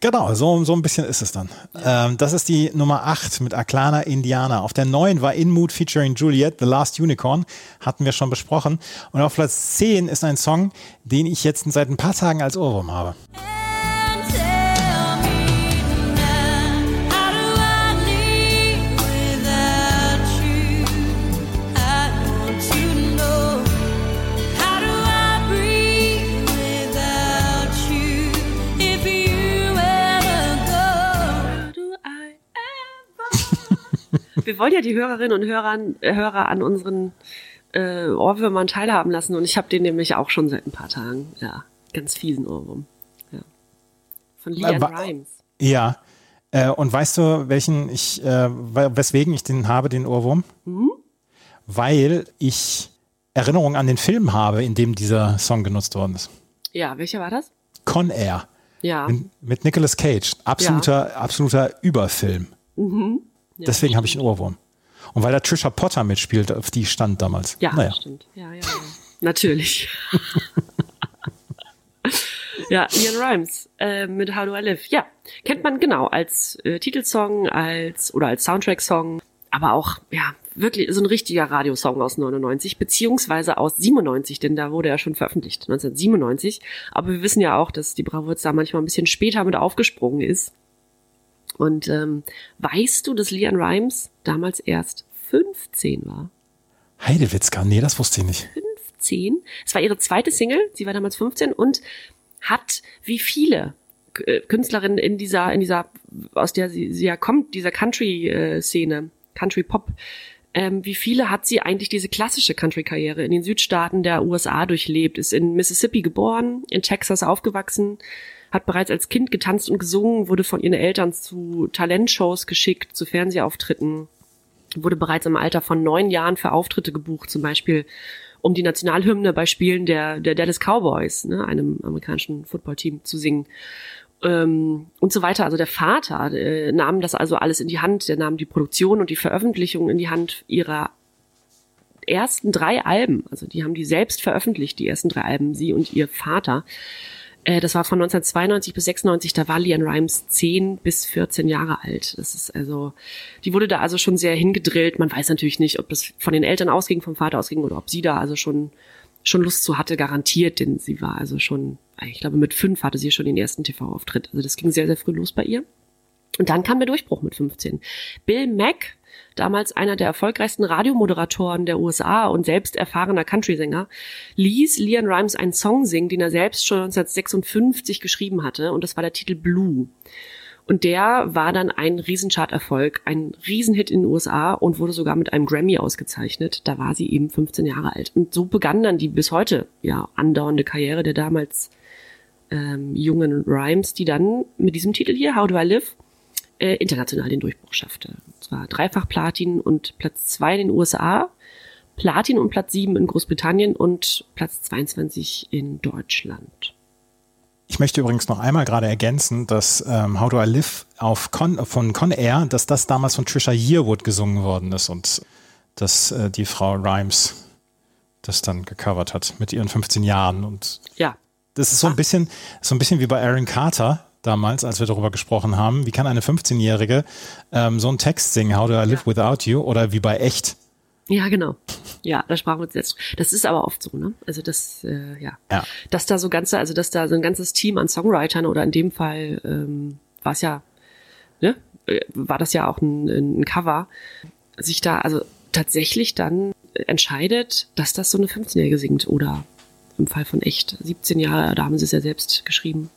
Genau, so, so ein bisschen ist es dann. Ja. Ähm, das ist die Nummer 8 mit Aklana Indiana. Auf der 9 war In Mood featuring Juliet, The Last Unicorn. Hatten wir schon besprochen. Und auf Platz 10 ist ein Song, den ich jetzt seit ein paar Tagen als Ohrwurm habe. Wir wollen ja die Hörerinnen und Hörer, äh, Hörer an unseren äh, Ohrwürmern teilhaben lassen und ich habe den nämlich auch schon seit ein paar Tagen. Ja, ganz fiesen Ohrwurm. Ja. Von Leanne äh, Rimes. Ja. Äh, und weißt du, welchen ich, äh, weswegen ich den habe, den Ohrwurm? Mhm. Weil ich Erinnerungen an den Film habe, in dem dieser Song genutzt worden ist. Ja, welcher war das? Con Air. Ja. Mit, mit Nicolas Cage. Absoluter, ja. absoluter Überfilm. Mhm. Ja, Deswegen habe ich einen Ohrwurm. Und weil da Trisha Potter mitspielt, auf die stand damals. Ja, naja. stimmt. Ja, ja, ja. Natürlich. ja, Ian Rhymes äh, mit How Do I Live. Ja, kennt man genau als äh, Titelsong, als oder als Soundtrack-Song, aber auch ja wirklich so ein richtiger Radiosong aus 99 beziehungsweise aus 97, denn da wurde er schon veröffentlicht 1997. Aber wir wissen ja auch, dass die Bravo da manchmal ein bisschen später mit aufgesprungen ist. Und ähm, weißt du, dass Leanne Rimes damals erst 15 war? Heidewitzka, nee, das wusste ich nicht. 15? Es war ihre zweite Single, sie war damals 15 und hat wie viele äh, Künstlerinnen in dieser, in dieser, aus der sie, sie ja kommt, dieser Country-Szene, Country-Pop, ähm, wie viele hat sie eigentlich diese klassische Country-Karriere in den Südstaaten der USA durchlebt, ist in Mississippi geboren, in Texas aufgewachsen, hat bereits als Kind getanzt und gesungen, wurde von ihren Eltern zu Talentshows geschickt, zu Fernsehauftritten, wurde bereits im Alter von neun Jahren für Auftritte gebucht, zum Beispiel um die Nationalhymne bei Spielen der, der Dallas Cowboys, ne, einem amerikanischen Footballteam, zu singen ähm, und so weiter. Also der Vater äh, nahm das also alles in die Hand, der nahm die Produktion und die Veröffentlichung in die Hand ihrer ersten drei Alben. Also die haben die selbst veröffentlicht, die ersten drei Alben, sie und ihr Vater. Äh, das war von 1992 bis 96, da war Leanne Rimes 10 bis 14 Jahre alt. Das ist also, die wurde da also schon sehr hingedrillt. Man weiß natürlich nicht, ob das von den Eltern ausging, vom Vater ausging oder ob sie da also schon, schon Lust zu hatte, garantiert, denn sie war also schon, ich glaube mit fünf hatte sie schon den ersten TV-Auftritt. Also das ging sehr, sehr früh los bei ihr. Und dann kam der Durchbruch mit 15. Bill Mack, damals einer der erfolgreichsten Radiomoderatoren der USA und selbst erfahrener Country-Sänger, ließ Leon Rimes einen Song singen, den er selbst schon 1956 geschrieben hatte, und das war der Titel Blue. Und der war dann ein Riesencharterfolg, ein Riesenhit in den USA und wurde sogar mit einem Grammy ausgezeichnet. Da war sie eben 15 Jahre alt. Und so begann dann die bis heute ja andauernde Karriere der damals ähm, jungen Rhymes, die dann mit diesem Titel hier, How Do I Live, äh, international den Durchbruch schaffte. Und zwar dreifach Platin und Platz zwei in den USA, Platin und Platz sieben in Großbritannien und Platz 22 in Deutschland. Ich möchte übrigens noch einmal gerade ergänzen, dass ähm, How Do I Live auf Con, von Con Air, dass das damals von Trisha Yearwood gesungen worden ist und dass äh, die Frau Rhymes das dann gecovert hat mit ihren 15 Jahren und ja. Das ist so ein bisschen, so ein bisschen wie bei Aaron Carter damals, als wir darüber gesprochen haben. Wie kann eine 15-Jährige ähm, so einen Text singen, How Do I Live ja. Without You? Oder wie bei Echt. Ja, genau. Ja, da sprachen wir uns jetzt. Das ist aber oft so, ne? Also das, äh, ja. ja. Dass da so ganze, also dass da so ein ganzes Team an Songwritern oder in dem Fall ähm, war es ja, ne? Äh, war das ja auch ein, ein Cover, sich da also tatsächlich dann entscheidet, dass das so eine 15-Jährige singt oder im Fall von echt 17 Jahre, da haben sie es ja selbst geschrieben.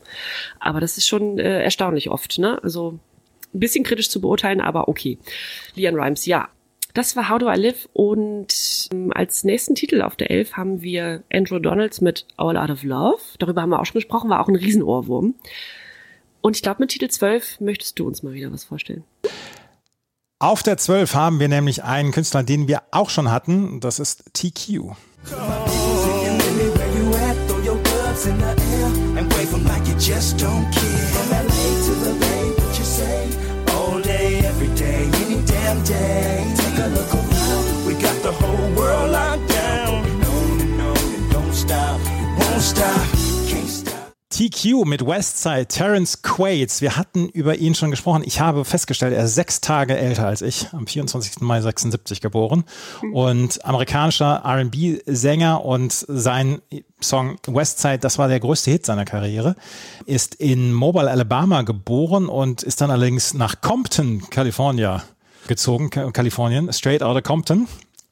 Aber das ist schon äh, erstaunlich oft, ne? Also ein bisschen kritisch zu beurteilen, aber okay. Leon Rhymes, ja. Das war How Do I Live und ähm, als nächsten Titel auf der Elf haben wir Andrew Donalds mit All Out of Love. Darüber haben wir auch schon gesprochen, war auch ein Riesenohrwurm. Und ich glaube, mit Titel 12 möchtest du uns mal wieder was vorstellen. Auf der 12 haben wir nämlich einen Künstler, den wir auch schon hatten. Das ist TQ. Just don't care. From LA to the Bay, what you say? All day, every day, any damn day. Take a look around, we got the whole world locked down. And on and on, and don't stop, won't stop. TQ mit Westside, Terence Quaid. Wir hatten über ihn schon gesprochen. Ich habe festgestellt, er ist sechs Tage älter als ich, am 24. Mai 76 geboren und amerikanischer R&B-Sänger und sein Song Westside, das war der größte Hit seiner Karriere, ist in Mobile, Alabama geboren und ist dann allerdings nach Compton, California gezogen, Kalifornien, straight out of Compton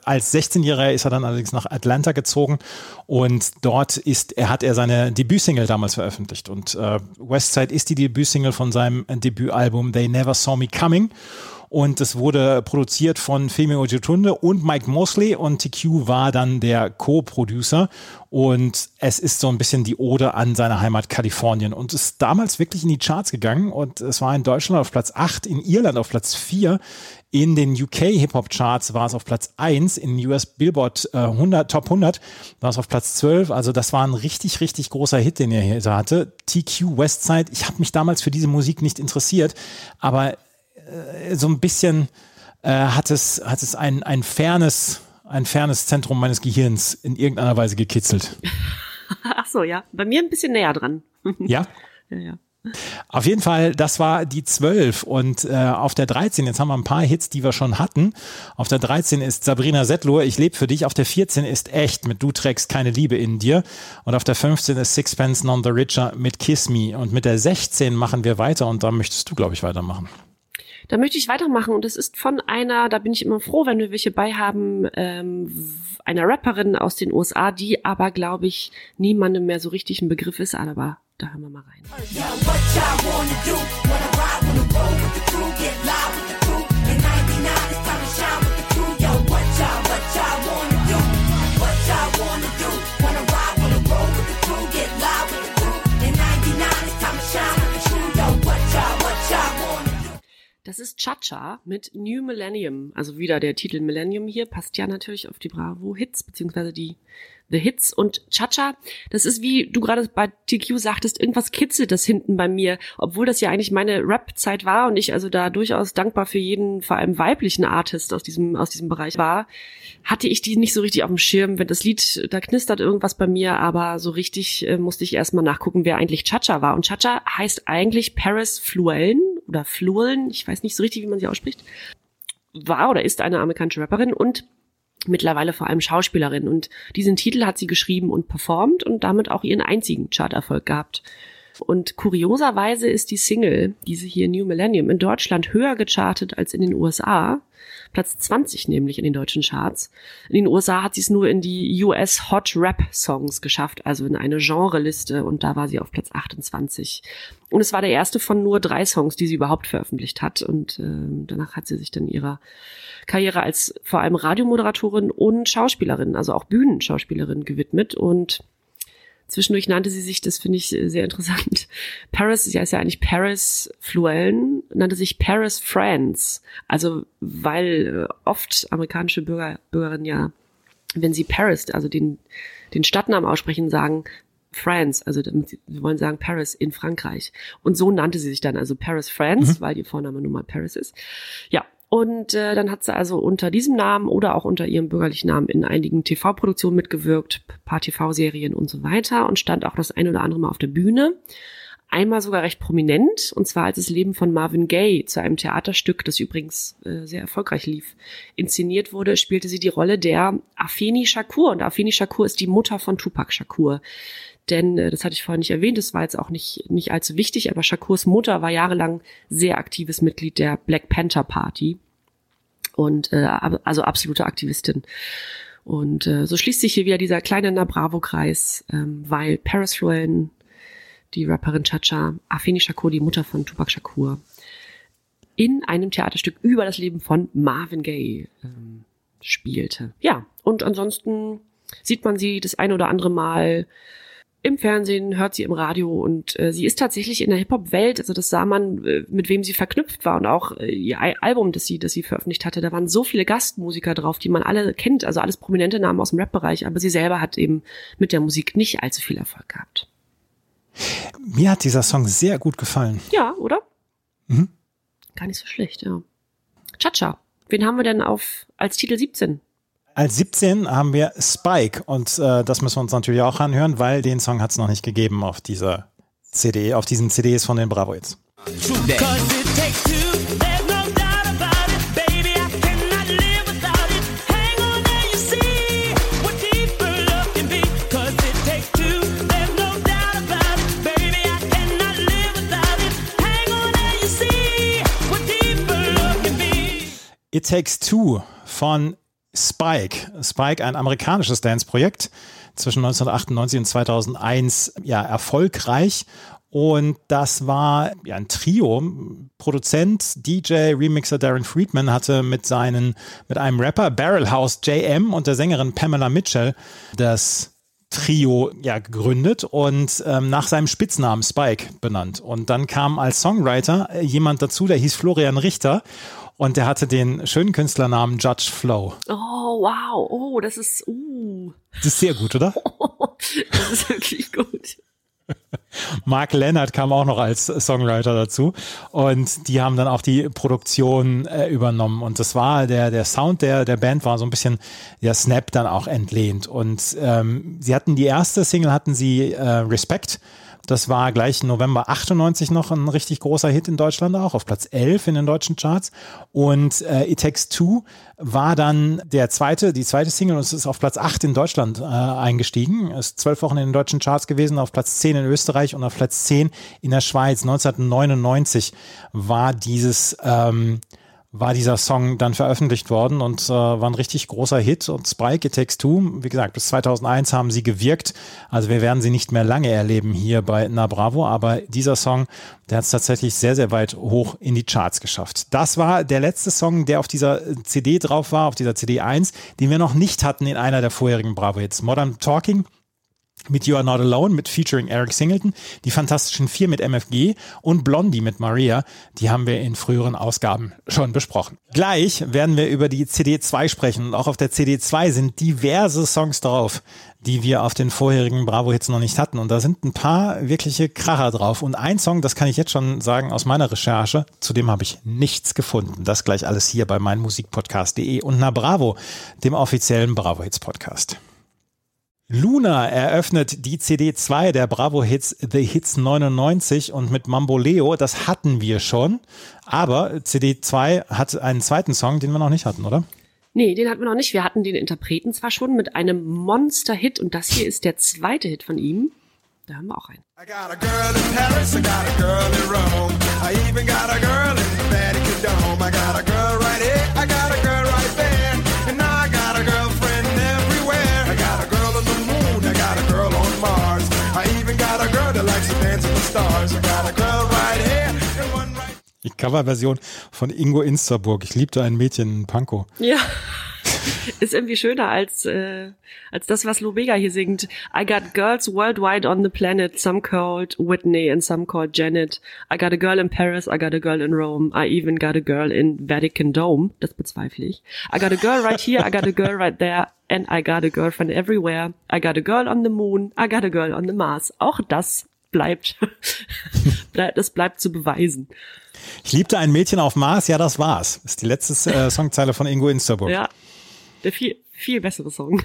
als 16-Jähriger ist er dann allerdings nach Atlanta gezogen und dort ist er hat er seine Debütsingle damals veröffentlicht. Und äh, Westside ist die Debütsingle von seinem Debütalbum They Never Saw Me Coming und es wurde produziert von Femi Ojetunde und Mike Mosley und TQ war dann der Co-Producer und es ist so ein bisschen die Ode an seine Heimat Kalifornien und ist damals wirklich in die Charts gegangen und es war in Deutschland auf Platz 8, in Irland auf Platz 4, in den UK Hip-Hop Charts war es auf Platz 1, in US Billboard äh, 100, Top 100 war es auf Platz 12. Also das war ein richtig, richtig großer Hit, den er hier hatte. TQ Westside. Ich habe mich damals für diese Musik nicht interessiert, aber äh, so ein bisschen äh, hat es, hat es ein, ein fernes, ein fernes Zentrum meines Gehirns in irgendeiner Weise gekitzelt. Ach so, ja. Bei mir ein bisschen näher dran. ja? Ja, ja. Auf jeden Fall, das war die 12 und äh, auf der 13, jetzt haben wir ein paar Hits, die wir schon hatten. Auf der 13 ist Sabrina Settler, Ich lebe für dich. Auf der 14 ist Echt mit Du trägst keine Liebe in dir. Und auf der 15 ist Sixpence Non the Richer mit Kiss Me. Und mit der 16 machen wir weiter und da möchtest du, glaube ich, weitermachen. Da möchte ich weitermachen und es ist von einer, da bin ich immer froh, wenn wir welche bei haben, ähm, einer Rapperin aus den USA, die aber, glaube ich, niemandem mehr so richtig ein Begriff ist, aber da hören wir mal rein. Das ist Cha-Cha mit New Millennium. Also wieder der Titel Millennium hier passt ja natürlich auf die Bravo Hits, beziehungsweise die The Hits und Cha-Cha, das ist wie du gerade bei TQ sagtest, irgendwas kitzelt das hinten bei mir, obwohl das ja eigentlich meine Rap-Zeit war und ich also da durchaus dankbar für jeden, vor allem weiblichen Artist aus diesem, aus diesem Bereich war, hatte ich die nicht so richtig auf dem Schirm. Wenn das Lied, da knistert irgendwas bei mir, aber so richtig äh, musste ich erstmal nachgucken, wer eigentlich Cha-Cha war. Und Cha-Cha heißt eigentlich Paris Fluellen oder Fluellen, ich weiß nicht so richtig, wie man sie ausspricht, war oder ist eine amerikanische Rapperin und mittlerweile vor allem Schauspielerin. Und diesen Titel hat sie geschrieben und performt und damit auch ihren einzigen Charterfolg gehabt. Und kurioserweise ist die Single, diese hier New Millennium, in Deutschland höher gechartet als in den USA. Platz 20 nämlich in den deutschen Charts. In den USA hat sie es nur in die US Hot Rap Songs geschafft, also in eine Genreliste und da war sie auf Platz 28. Und es war der erste von nur drei Songs, die sie überhaupt veröffentlicht hat und äh, danach hat sie sich dann ihrer Karriere als vor allem Radiomoderatorin und Schauspielerin, also auch Bühnenschauspielerin gewidmet und Zwischendurch nannte sie sich, das finde ich sehr interessant, Paris, sie heißt ja eigentlich Paris Fluellen, nannte sich Paris France. Also weil äh, oft amerikanische Bürger, Bürgerinnen ja, wenn sie Paris, also den, den Stadtnamen aussprechen, sagen France, also sie wollen sagen Paris in Frankreich. Und so nannte sie sich dann, also Paris France, mhm. weil ihr Vorname nun mal Paris ist. Ja, und äh, dann hat sie also unter diesem Namen oder auch unter ihrem bürgerlichen Namen in einigen TV-Produktionen mitgewirkt, paar TV-Serien und so weiter und stand auch das ein oder andere Mal auf der Bühne. Einmal sogar recht prominent, und zwar als das Leben von Marvin Gaye zu einem Theaterstück, das übrigens äh, sehr erfolgreich lief, inszeniert wurde, spielte sie die Rolle der Afeni Shakur. Und Afeni Shakur ist die Mutter von Tupac Shakur. Denn, äh, das hatte ich vorhin nicht erwähnt, das war jetzt auch nicht, nicht allzu wichtig, aber Shakurs Mutter war jahrelang sehr aktives Mitglied der Black Panther Party und äh, also absolute Aktivistin. Und äh, so schließt sich hier wieder dieser kleine Na-Bravo-Kreis, ähm, weil Paris Floen, die Rapperin Chacha, Afeni Shakur, die Mutter von Tupac Shakur, in einem Theaterstück über das Leben von Marvin Gaye ähm, spielte. Ja, und ansonsten sieht man sie das ein oder andere Mal im Fernsehen, hört sie im Radio und äh, sie ist tatsächlich in der Hip-Hop-Welt, also das sah man, äh, mit wem sie verknüpft war und auch äh, ihr Album, das sie, das sie veröffentlicht hatte, da waren so viele Gastmusiker drauf, die man alle kennt, also alles prominente Namen aus dem Rap-Bereich, aber sie selber hat eben mit der Musik nicht allzu viel Erfolg gehabt. Mir hat dieser Song sehr gut gefallen. Ja, oder? Mhm. Gar nicht so schlecht, ja. Cha-Cha. Wen haben wir denn auf als Titel 17? Als 17 haben wir Spike und äh, das müssen wir uns natürlich auch anhören, weil den Song hat es noch nicht gegeben auf dieser CD, auf diesen CDs von den Bravo Hits. It Takes Two von Spike. Spike, ein amerikanisches Dance-Projekt zwischen 1998 und 2001, ja, erfolgreich. Und das war ja, ein Trio. Produzent, DJ, Remixer Darren Friedman hatte mit seinen, mit einem Rapper Barrelhouse JM und der Sängerin Pamela Mitchell das Trio ja gegründet und ähm, nach seinem Spitznamen Spike benannt. Und dann kam als Songwriter jemand dazu, der hieß Florian Richter und der hatte den schönen Künstlernamen Judge Flow. Oh, wow. Oh, das ist, uh. Das ist sehr gut, oder? das ist wirklich gut. Mark Leonard kam auch noch als Songwriter dazu und die haben dann auch die Produktion äh, übernommen und das war der der Sound der der Band war so ein bisschen der Snap dann auch entlehnt und ähm, sie hatten die erste Single hatten sie äh, Respect das war gleich November 98 noch ein richtig großer Hit in Deutschland auch, auf Platz 11 in den deutschen Charts. Und äh, It Takes Two war dann der zweite, die zweite Single und es ist auf Platz 8 in Deutschland äh, eingestiegen. Ist zwölf Wochen in den deutschen Charts gewesen, auf Platz 10 in Österreich und auf Platz 10 in der Schweiz. 1999 war dieses ähm, war dieser Song dann veröffentlicht worden und äh, war ein richtig großer Hit. Und Spike, It Takes Two, wie gesagt, bis 2001 haben sie gewirkt. Also wir werden sie nicht mehr lange erleben hier bei Na Bravo, aber dieser Song, der hat es tatsächlich sehr, sehr weit hoch in die Charts geschafft. Das war der letzte Song, der auf dieser CD drauf war, auf dieser CD 1, den wir noch nicht hatten in einer der vorherigen Bravo-Hits. Modern Talking mit You Are Not Alone mit featuring Eric Singleton, die Fantastischen Vier mit MFG und Blondie mit Maria, die haben wir in früheren Ausgaben schon besprochen. Gleich werden wir über die CD2 sprechen und auch auf der CD2 sind diverse Songs drauf, die wir auf den vorherigen Bravo-Hits noch nicht hatten und da sind ein paar wirkliche Kracher drauf und ein Song, das kann ich jetzt schon sagen aus meiner Recherche, zu dem habe ich nichts gefunden. Das gleich alles hier bei meinmusikpodcast.de und Na Bravo, dem offiziellen Bravo-Hits Podcast. Luna eröffnet die CD2 der Bravo Hits The Hits 99 und mit Mambo Leo, das hatten wir schon, aber CD2 hat einen zweiten Song, den wir noch nicht hatten, oder? Nee, den hatten wir noch nicht. Wir hatten den Interpreten zwar schon mit einem Monster-Hit und das hier ist der zweite Hit von ihm. Da haben wir auch einen. I got a girl in Paris, I got a girl in Rome. I even got a girl in the Vatican Dome. I got a girl right here, I got a girl right there. Die Coverversion von Ingo Insterburg. Ich liebte ein Mädchen in Pankow. Ja. Ist irgendwie schöner als, äh, als das, was Lou hier singt. I got girls worldwide on the planet, some called Whitney and some called Janet. I got a girl in Paris, I got a girl in Rome, I even got a girl in Vatican Dome. Das bezweifle ich. I got a girl right here, I got a girl right there, and I got a girlfriend everywhere. I got a girl on the moon, I got a girl on the Mars. Auch das bleibt, das bleibt zu beweisen. Ich liebte ein Mädchen auf Mars, ja, das war's. Ist die letzte äh, Songzeile von Ingo Insterburg. Ja, der viel, viel bessere Song.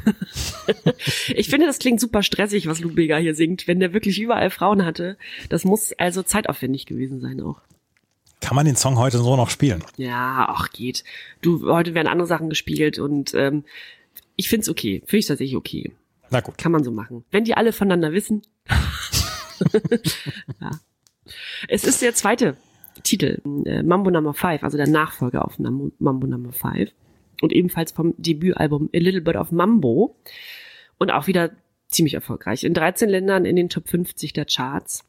ich finde, das klingt super stressig, was Lou Bega hier singt. Wenn der wirklich überall Frauen hatte, das muss also zeitaufwendig gewesen sein auch. Kann man den Song heute so noch spielen? Ja, ach geht. Du, heute werden andere Sachen gespielt und ähm, ich find's okay. Finde ich tatsächlich okay. Na gut. Kann man so machen. Wenn die alle voneinander wissen. ja. Es ist der zweite Titel, äh, Mambo Number 5, also der Nachfolger auf Nam- Mambo Number 5 und ebenfalls vom Debütalbum A Little Bit of Mambo und auch wieder ziemlich erfolgreich. In 13 Ländern in den Top 50 der Charts.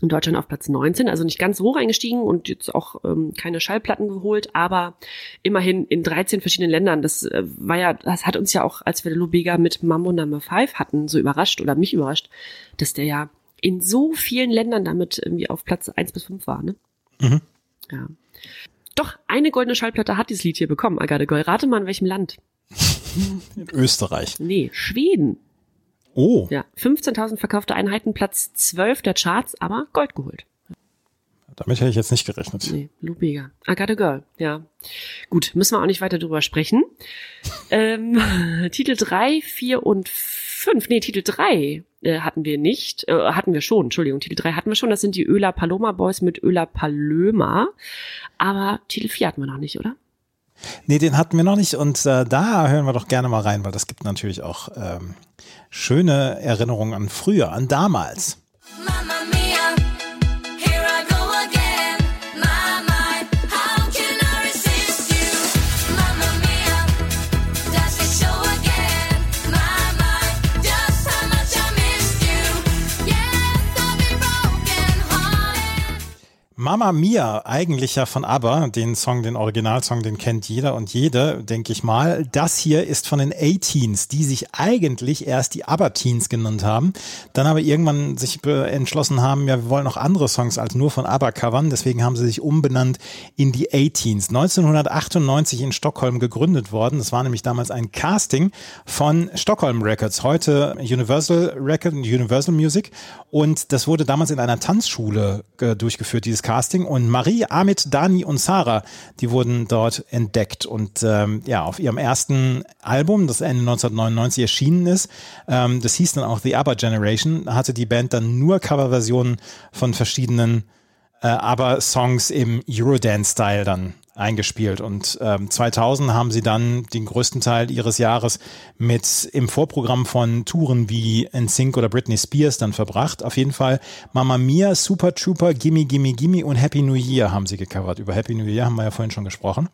In Deutschland auf Platz 19, also nicht ganz so hoch eingestiegen und jetzt auch ähm, keine Schallplatten geholt, aber immerhin in 13 verschiedenen Ländern. Das äh, war ja, das hat uns ja auch, als wir Lubega mit Mambo Number 5 hatten, so überrascht oder mich überrascht, dass der ja in so vielen Ländern damit irgendwie auf Platz 1 bis 5 war, ne? Mhm. Ja. Doch, eine goldene Schallplatte hat dieses Lied hier bekommen, Agade Gold. Rate mal, in welchem Land? In Österreich. Nee, Schweden. Oh, Ja, 15.000 verkaufte Einheiten, Platz 12 der Charts, aber Gold geholt. damit hätte ich jetzt nicht gerechnet. Nee, Lubega. I got a girl, ja. Gut, müssen wir auch nicht weiter drüber sprechen. ähm, Titel 3, 4 und 5, nee, Titel 3 äh, hatten wir nicht, äh, hatten wir schon, Entschuldigung, Titel 3 hatten wir schon, das sind die Öla Paloma Boys mit Öla Palöma, aber Titel 4 hatten wir noch nicht, oder? Nee, den hatten wir noch nicht und äh, da hören wir doch gerne mal rein, weil das gibt natürlich auch ähm, schöne Erinnerungen an früher, an damals. Mamma Mama Mia, eigentlich ja von ABBA, den Song, den Originalsong, den kennt jeder und jede, denke ich mal. Das hier ist von den A-Teens, die sich eigentlich erst die ABBA-Teens genannt haben, dann aber irgendwann sich entschlossen haben, ja, wir wollen noch andere Songs als nur von ABBA covern, deswegen haben sie sich umbenannt in die A-Teens. 1998 in Stockholm gegründet worden, das war nämlich damals ein Casting von Stockholm Records, heute Universal Record und Universal Music und das wurde damals in einer Tanzschule äh, durchgeführt, dieses Casting. Und Marie, Amit, Dani und Sarah, die wurden dort entdeckt. Und ähm, ja, auf ihrem ersten Album, das Ende 1999 erschienen ist, ähm, das hieß dann auch The ABBA Generation, hatte die Band dann nur Coverversionen von verschiedenen äh, ABBA-Songs im Eurodance-Style dann eingespielt. Und ähm, 2000 haben sie dann den größten Teil ihres Jahres mit im Vorprogramm von Touren wie NSYNC oder Britney Spears dann verbracht. Auf jeden Fall Mama Mia, Super Trooper, Gimme Gimme Gimme und Happy New Year haben sie gecovert. Über Happy New Year haben wir ja vorhin schon gesprochen.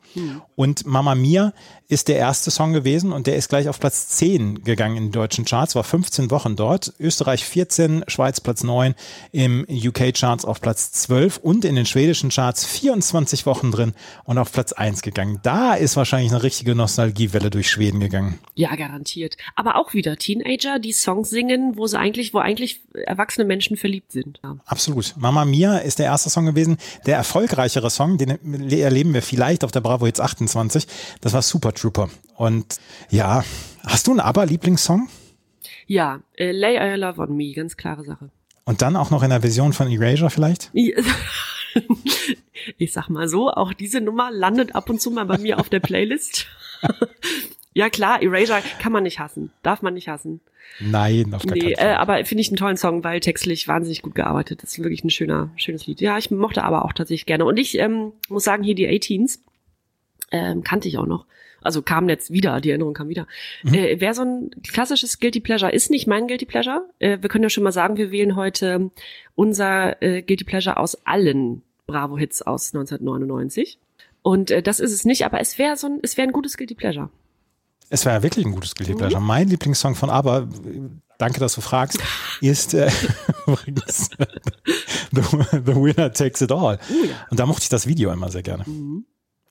Und Mama Mia ist der erste Song gewesen und der ist gleich auf Platz 10 gegangen in den deutschen Charts, war 15 Wochen dort. Österreich 14, Schweiz Platz 9, im UK-Charts auf Platz 12 und in den schwedischen Charts 24 Wochen drin und auf Platz 1 gegangen. Da ist wahrscheinlich eine richtige Nostalgiewelle durch Schweden gegangen. Ja, garantiert. Aber auch wieder Teenager, die Songs singen, wo sie eigentlich, wo eigentlich erwachsene Menschen verliebt sind. Ja. Absolut. Mama Mia ist der erste Song gewesen. Der erfolgreichere Song, den erleben wir vielleicht auf der Bravo Hits 28. Das war Super Trooper. Und ja, hast du einen ABBA-Lieblingssong? Ja, äh, Lay Your Love on Me, ganz klare Sache. Und dann auch noch in der Version von Erasure vielleicht? Ich sag mal so, auch diese Nummer landet ab und zu mal bei mir auf der Playlist. ja klar, Erasure kann man nicht hassen, darf man nicht hassen. Nein, auf gar Nee, keinen äh, Fall. aber finde ich einen tollen Song, weil textlich wahnsinnig gut gearbeitet. Das ist wirklich ein schöner, schönes Lied. Ja, ich mochte aber auch tatsächlich gerne. Und ich ähm, muss sagen, hier die 18s ähm, kannte ich auch noch. Also kam jetzt wieder, die Erinnerung kam wieder. Mhm. Äh, Wäre so ein klassisches Guilty Pleasure, ist nicht mein Guilty Pleasure. Äh, wir können ja schon mal sagen, wir wählen heute unser äh, Guilty Pleasure aus allen Bravo-Hits aus 1999. Und äh, das ist es nicht, aber es wäre so ein, es wäre ein gutes Guilty Pleasure. Es war ja wirklich ein gutes Guilty Mhm. Pleasure. Mein Lieblingssong von ABBA, äh, danke, dass du fragst, ist äh, übrigens the, the Winner Takes It All. Oh ja. Und da mochte ich das Video immer sehr gerne.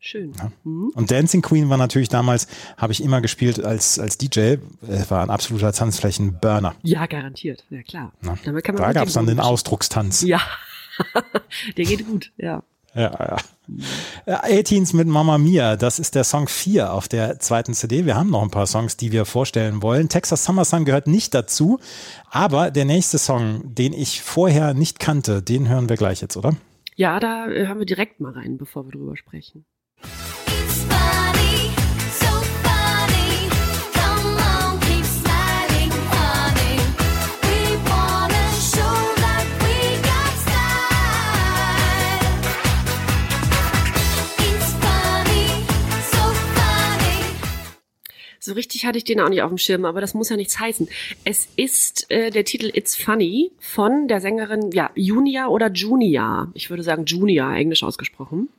Schön. Und Dancing Queen war natürlich damals, habe ich immer gespielt als, als DJ, Es war ein absoluter Tanzflächen-Burner. Ja, garantiert. Ja, klar. Ja. Da gab es dann den Ausdruckstanz. Ja. Der geht gut, ja. Ja, ja. Äh, 18s mit Mamma Mia, das ist der Song 4 auf der zweiten CD. Wir haben noch ein paar Songs, die wir vorstellen wollen. Texas Summer Sun gehört nicht dazu, aber der nächste Song, den ich vorher nicht kannte, den hören wir gleich jetzt, oder? Ja, da äh, hören wir direkt mal rein, bevor wir drüber sprechen. So richtig hatte ich den auch nicht auf dem Schirm, aber das muss ja nichts heißen. Es ist äh, der Titel It's Funny von der Sängerin, ja, Junia oder Junia. Ich würde sagen Junia, englisch ausgesprochen.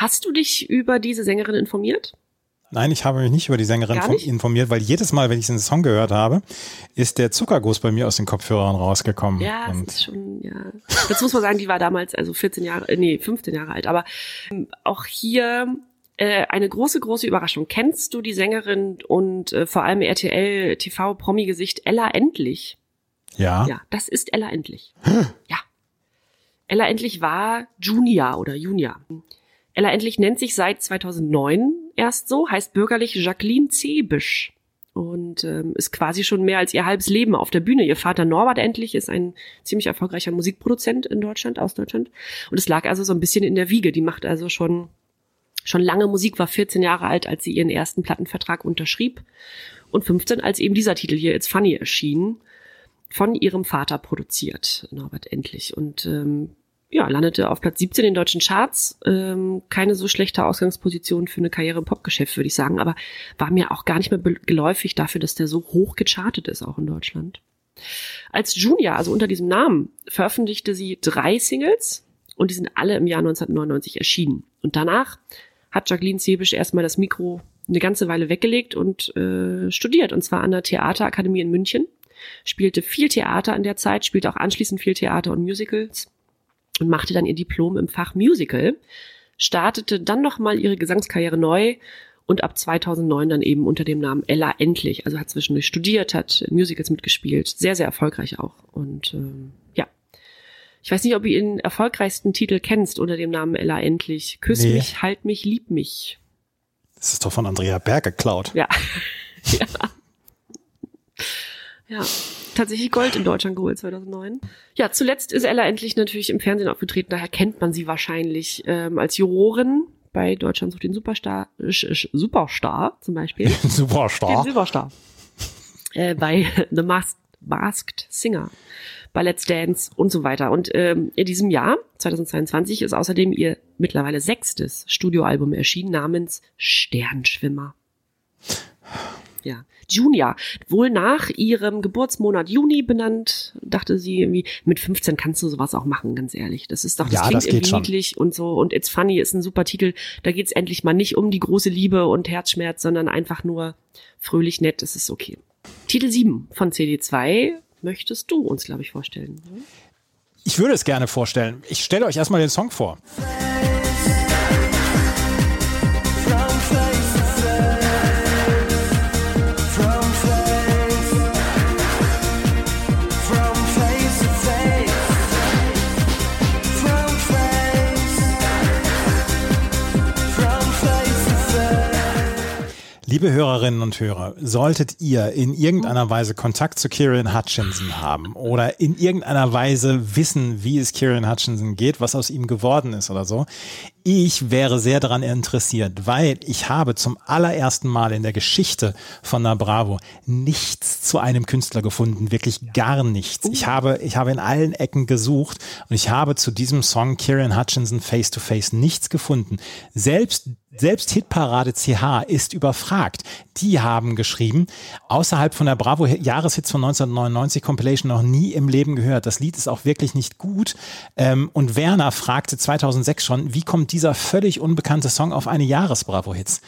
Hast du dich über diese Sängerin informiert? Nein, ich habe mich nicht über die Sängerin informiert, weil jedes Mal, wenn ich den Song gehört habe, ist der Zuckerguss bei mir aus den Kopfhörern rausgekommen. Ja, Und ist schon, ja. Das muss man sagen, die war damals also 14 Jahre, äh, nee, 15 Jahre alt. Aber ähm, auch hier äh, eine große, große Überraschung. Kennst du die Sängerin und äh, vor allem RTL TV Promi-Gesicht Ella Endlich? ja, Ja, das ist Ella Endlich. ja. Ella Endlich war Junior oder Junior. Ella Endlich nennt sich seit 2009 erst so, heißt bürgerlich Jacqueline Zebisch und ähm, ist quasi schon mehr als ihr halbes Leben auf der Bühne. Ihr Vater Norbert Endlich ist ein ziemlich erfolgreicher Musikproduzent in Deutschland, aus Deutschland. Und es lag also so ein bisschen in der Wiege. Die macht also schon schon lange Musik, war 14 Jahre alt, als sie ihren ersten Plattenvertrag unterschrieb und 15, als eben dieser Titel hier It's Funny erschien, von ihrem Vater produziert, Norbert Endlich. Und ähm, ja, landete auf Platz 17 in den deutschen Charts. Ähm, keine so schlechte Ausgangsposition für eine Karriere im Popgeschäft, würde ich sagen, aber war mir auch gar nicht mehr geläufig dafür, dass der so hoch gechartet ist, auch in Deutschland. Als Junior, also unter diesem Namen, veröffentlichte sie drei Singles und die sind alle im Jahr 1999 erschienen. Und danach hat Jacqueline Zebisch erstmal das Mikro eine ganze Weile weggelegt und äh, studiert, und zwar an der Theaterakademie in München. Spielte viel Theater in der Zeit, spielte auch anschließend viel Theater und Musicals und machte dann ihr Diplom im Fach Musical, startete dann nochmal ihre Gesangskarriere neu und ab 2009 dann eben unter dem Namen Ella Endlich. Also hat zwischendurch studiert, hat Musicals mitgespielt, sehr, sehr erfolgreich auch. Und ähm, ja, ich weiß nicht, ob du ihren erfolgreichsten Titel kennst unter dem Namen Ella Endlich. Küss Nee. mich, halt mich, lieb mich. das ist doch von Andrea Berg geklaut. Ja. ja. Ja, tatsächlich Gold in Deutschland geholt 2009. Ja, zuletzt ist Ella endlich natürlich im Fernsehen aufgetreten, daher kennt man sie wahrscheinlich ähm, als Jurorin bei Deutschland sucht den Superstar, Superstar zum Beispiel. Den Superstar. Superstar. Äh, bei The Masked, Masked Singer, bei Let's Dance und so weiter. Und ähm, in diesem Jahr, 2022, ist außerdem ihr mittlerweile sechstes Studioalbum erschienen namens Sternschwimmer. Ja, Junia, wohl nach ihrem Geburtsmonat Juni benannt, dachte sie irgendwie, mit 15 kannst du sowas auch machen, ganz ehrlich. Das ist doch, das Ja, klingt das geht irgendwie schon. niedlich und so. Und It's Funny ist ein super Titel. Da geht's endlich mal nicht um die große Liebe und Herzschmerz, sondern einfach nur fröhlich nett. Das ist okay. Titel 7 von CD2 möchtest du uns, glaube ich, vorstellen. Ich würde es gerne vorstellen. Ich stelle euch erstmal den Song vor. Liebe Hörerinnen und Hörer, solltet ihr in irgendeiner Weise Kontakt zu Kieran Hutchinson haben oder in irgendeiner Weise wissen, wie es Kieran Hutchinson geht, was aus ihm geworden ist oder so, Ich wäre sehr daran interessiert, weil ich habe zum allerersten Mal in der Geschichte von Na Bravo nichts zu einem Künstler gefunden, wirklich gar nichts. Ich habe, ich habe in allen Ecken gesucht und ich habe zu diesem Song Kieran Hutchinson Face to Face nichts gefunden. Selbst selbst Hitparade CH ist überfragt. Die haben geschrieben, außerhalb von der Bravo Jahreshits von 1999 Compilation noch nie im Leben gehört. Das Lied ist auch wirklich nicht gut. Ähm, und Werner fragte 2006 schon, wie kommt dieser völlig unbekannte Song auf eine Jahres-Bravo-Hits?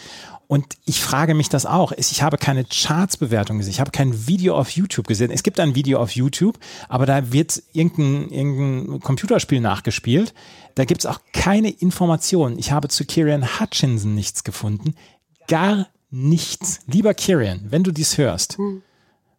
Und ich frage mich das auch. Ich habe keine Charts-Bewertung gesehen. Ich habe kein Video auf YouTube gesehen. Es gibt ein Video auf YouTube, aber da wird irgendein, irgendein Computerspiel nachgespielt. Da gibt es auch keine Informationen. Ich habe zu Kieran Hutchinson nichts gefunden. Gar nichts. Lieber Kieran, wenn du dies hörst,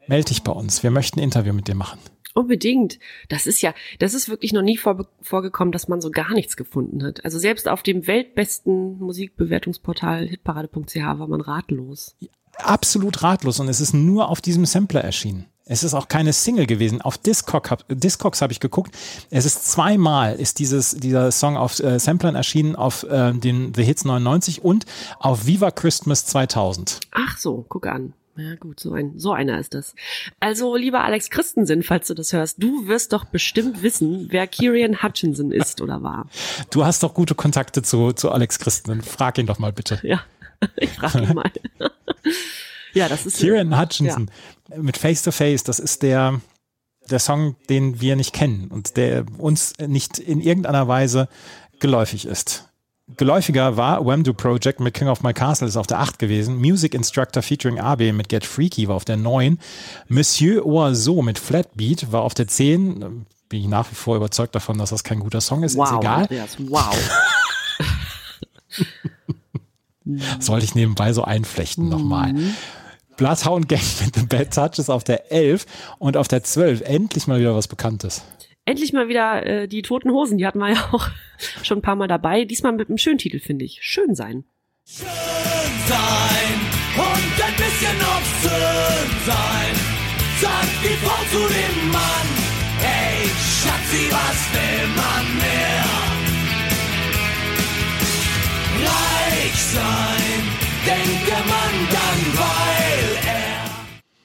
melde dich bei uns. Wir möchten ein Interview mit dir machen. Unbedingt. Das ist ja, das ist wirklich noch nie vor, vorgekommen, dass man so gar nichts gefunden hat. Also selbst auf dem weltbesten Musikbewertungsportal hitparade.ch war man ratlos. Absolut ratlos und es ist nur auf diesem Sampler erschienen. Es ist auch keine Single gewesen. Auf Discogs habe ich geguckt. Es ist zweimal ist dieses dieser Song auf äh, Samplern erschienen auf äh, den The Hits 99 und auf Viva Christmas 2000. Ach so, guck an. Ja gut, so ein so einer ist das. Also lieber Alex Christensen, falls du das hörst, du wirst doch bestimmt wissen, wer Kieran Hutchinson ist oder war. Du hast doch gute Kontakte zu zu Alex Christen. Frag ihn doch mal bitte. Ja, ich frage ihn mal. ja, das ist Kieran Hutchinson mit Face to Face, das ist der, der Song, den wir nicht kennen und der uns nicht in irgendeiner Weise geläufig ist. Geläufiger war Wham Project mit King of My Castle ist auf der 8 gewesen. Music Instructor featuring AB mit Get Freaky war auf der 9. Monsieur Oiseau mit Flatbeat war auf der 10. Bin ich nach wie vor überzeugt davon, dass das kein guter Song ist. Wow, ist egal. Andreas, wow. Sollte ich nebenbei so einflechten nochmal. Bloodhound Gang mit The Bad Touch ist auf der 11 und auf der 12 endlich mal wieder was Bekanntes. Endlich mal wieder äh, die Toten Hosen, die hatten wir ja auch schon ein paar Mal dabei. Diesmal mit einem schönen Titel, finde ich. Schön sein. Schön sein und ein bisschen sein. Sagt die Frau zu dem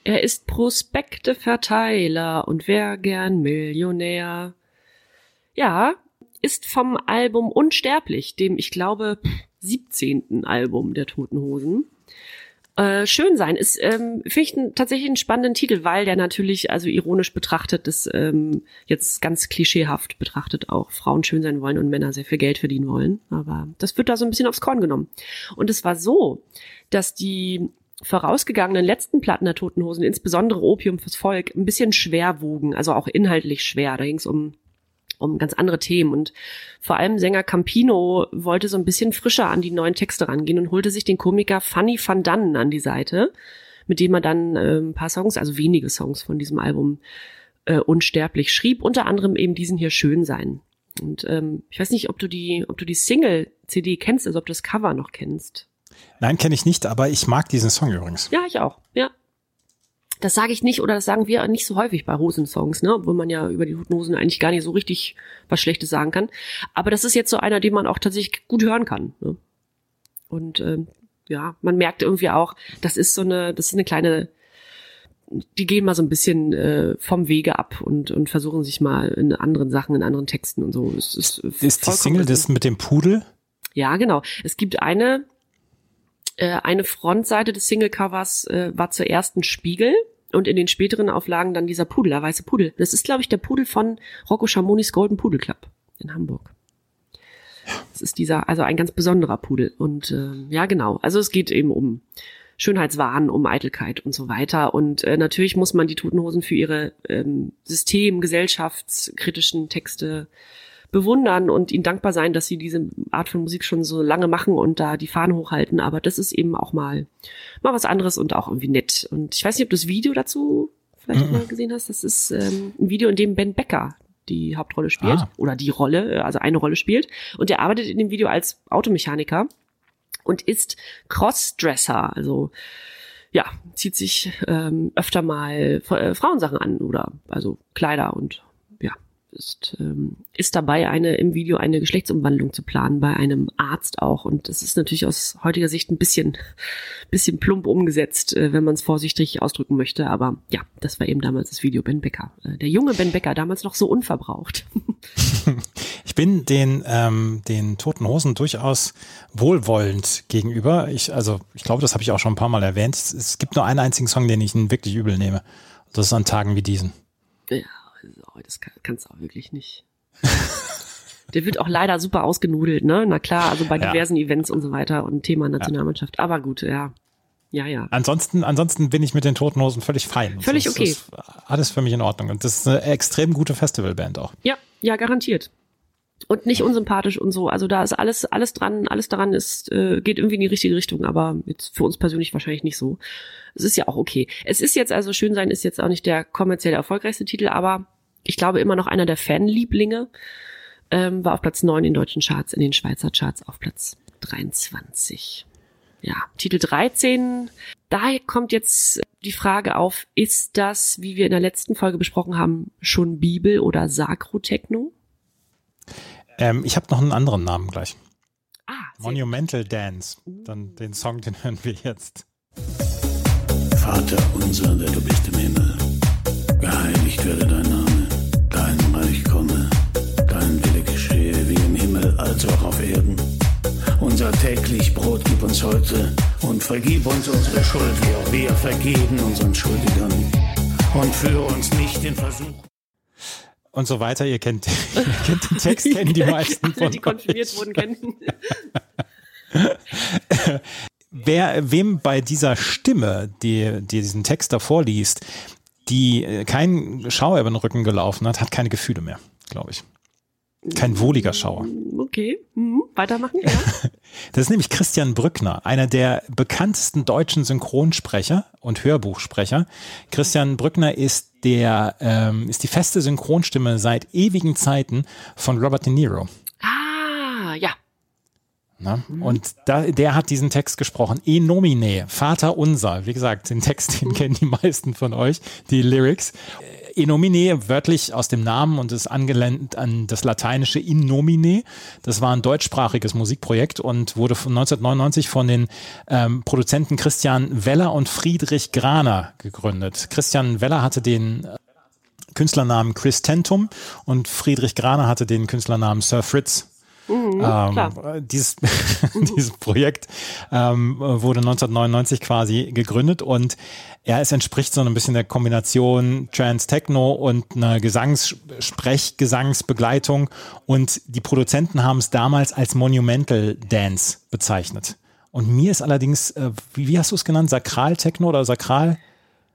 Er ist Prospekteverteiler und wär gern Millionär. Ja, ist vom Album Unsterblich, dem ich glaube 17. Album der Toten Hosen. Äh, schön sein ist, ähm, finde ich tatsächlich einen spannenden Titel, weil der natürlich, also ironisch betrachtet, das ähm, jetzt ganz klischeehaft betrachtet auch Frauen schön sein wollen und Männer sehr viel Geld verdienen wollen. Aber das wird da so ein bisschen aufs Korn genommen. Und es war so, dass die vorausgegangenen letzten Platten der Toten Hosen, insbesondere Opium fürs Volk, ein bisschen schwer wogen, also auch inhaltlich schwer. Da ging es um um ganz andere Themen und vor allem Sänger Campino wollte so ein bisschen frischer an die neuen Texte rangehen und holte sich den Komiker Fanny van Dannen an die Seite, mit dem er dann äh, ein paar Songs, also wenige Songs von diesem Album äh, unsterblich schrieb, unter anderem eben diesen hier Schön sein. Und ähm, ich weiß nicht, ob du die, ob du die Single-CD kennst, also ob du das Cover noch kennst. Nein, kenne ich nicht, aber ich mag diesen Song übrigens. Ja, ich auch. Ja. Das sage ich nicht oder das sagen wir nicht so häufig bei Hosen-Songs, ne? Obwohl man ja über die Toten Hosen eigentlich gar nicht so richtig was Schlechtes sagen kann. Aber das ist jetzt so einer, den man auch tatsächlich gut hören kann. Ne? Und ähm, ja, man merkt irgendwie auch, das ist so eine, das ist eine kleine, die gehen mal so ein bisschen äh, vom Wege ab und, und versuchen sich mal in anderen Sachen, in anderen Texten und so. Es ist, Ist die Single das mit dem Pudel? ja, genau. Es gibt eine, äh, eine Frontseite des Singlecovers äh, war zuerst ein Spiegel und in den späteren Auflagen dann dieser Pudel, der weiße Pudel. Das ist, glaube ich, der Pudel von Rocco Schamonis Golden Pudel Club in Hamburg. Das ist dieser, also ein ganz besonderer Pudel. Und äh, ja, genau. Also es geht eben um Schönheitswahn, um Eitelkeit und so weiter. Und äh, natürlich muss man die Toten Hosen für ihre ähm, system-, gesellschaftskritischen Texte bewundern und ihnen dankbar sein, dass sie diese Art von Musik schon so lange machen und da die Fahnen hochhalten. Aber das ist eben auch mal, mal was anderes und auch irgendwie nett. Und ich weiß nicht, ob du das Video dazu vielleicht mal gesehen hast. Das ist ähm, ein Video, in dem Ben Becker die Hauptrolle spielt Ah. oder die Rolle, äh, also eine Rolle spielt. Und der arbeitet in dem Video als Automechaniker und ist Crossdresser, also ja, zieht sich ähm, öfter mal äh, Frauensachen an oder also Kleider und ist, ähm, ist dabei, eine im Video eine Geschlechtsumwandlung zu planen, bei einem Arzt auch. Und das ist natürlich aus heutiger Sicht ein bisschen, bisschen plump umgesetzt, äh, wenn man es vorsichtig ausdrücken möchte. Aber ja, das war eben damals das Video Ben Becker. Äh, der junge Ben Becker, damals noch so unverbraucht. Ich bin den, ähm, den Toten Hosen durchaus wohlwollend gegenüber. Ich, also, ich glaube, das habe ich auch schon ein paar Mal erwähnt. Es, gibt nur einen einzigen Song, den ich ihnen wirklich übel nehme. Das ist an Tagen wie diesen. Ja, also, das kann, kannst du auch wirklich nicht. Der wird auch leider super ausgenudelt, ne? Na klar, also bei Ja. diversen Events und so weiter und Thema Nationalmannschaft. Aber gut, ja. Ja, ja. Ansonsten, ansonsten bin ich mit den Toten Hosen völlig fein. Völlig das, okay. Ist alles für mich in Ordnung. Und das ist eine extrem gute Festivalband auch. Ja, ja, garantiert. Und nicht unsympathisch und so. Also da ist alles, alles dran, alles daran ist, äh, geht irgendwie in die richtige Richtung, aber jetzt für uns persönlich wahrscheinlich nicht so. Es ist ja auch okay. Es ist jetzt also schön sein, ist jetzt auch nicht der kommerziell erfolgreichste Titel, aber ich glaube immer noch einer der Fanlieblinge. Ähm, war auf Platz 9 in deutschen Charts, in den Schweizer Charts auf Platz 23. Ja, Titel 13. Da kommt jetzt die Frage auf, ist das, wie wir in der letzten Folge besprochen haben, schon Bibel oder Sakrotechno? Ähm, ich habe noch einen anderen Namen gleich. Ah, Monumental Dance. Dann den Song, den hören wir jetzt. Vater unser, der du bist im Himmel, geheiligt werde dein Name, dein Reich komme, dein Wille geschehe wie im Himmel als auch auf Erden. Unser täglich Brot gib uns heute und vergib uns unsere Schuld, wie auch wir vergeben unseren Schuldigern. Und führe uns nicht in Versuchung. Und so weiter. Ihr kennt, ihr kennt den Text, kennen die meisten Alle, die konfirmiert wurden, kennen. Wer, wem bei dieser Stimme, die, die diesen Text davor liest, die äh, kein Schauer über den Rücken gelaufen hat, hat keine Gefühle mehr, glaube ich. Kein wohliger Schauer. Okay, mhm. weitermachen, ja. Das ist nämlich Christian Brückner, einer der bekanntesten deutschen Synchronsprecher und Hörbuchsprecher. Christian Brückner ist der, ähm, ist die feste Synchronstimme seit ewigen Zeiten von Robert De Niro. Ah, ja. Ne? Und da, der hat diesen Text gesprochen. E nomine, Vater unser. Wie gesagt, den Text, den kennen die meisten von euch, die Lyrics. E nomine, wörtlich aus dem Namen und ist angelehnt an das lateinische in nomine. Das war ein deutschsprachiges Musikprojekt und wurde von 1999 von den ähm, Produzenten Christian Weller und Friedrich Graner gegründet. Christian Weller hatte den äh, Künstlernamen Chris Tentum und Friedrich Graner hatte den Künstlernamen Sir Fritz. Klar. Ähm, dieses, dieses Projekt ähm, wurde 1999 quasi gegründet und ja, es entspricht so ein bisschen der Kombination Trans-Techno und einer Gesangs Sprechgesangsbegleitung und die Produzenten haben es damals als Monumental Dance bezeichnet. Und mir ist allerdings, äh, wie, wie hast du es genannt, Sakral-Techno oder Sakral?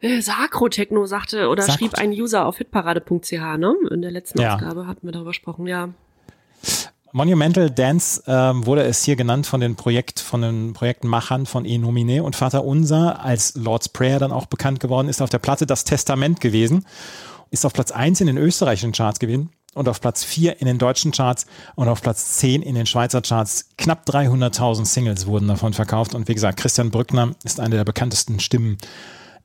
Äh, Sakrotechno sagte oder Sakro- schrieb ein User auf hitparade.ch, ne? In der letzten Ja. Ausgabe hatten wir darüber gesprochen, ja. Monumental Dance ähm, wurde es hier genannt von den Projekt, von den Projektmachern von E Nomine und Vater Unser als Lord's Prayer dann auch bekannt geworden ist auf der Platte Das Testament gewesen, ist auf Platz 1 in den österreichischen Charts gewesen und auf Platz 4 in den deutschen Charts und auf Platz 10 in den Schweizer Charts. Knapp 300.000 Singles wurden davon verkauft und wie gesagt, Christian Brückner ist eine der bekanntesten Stimmen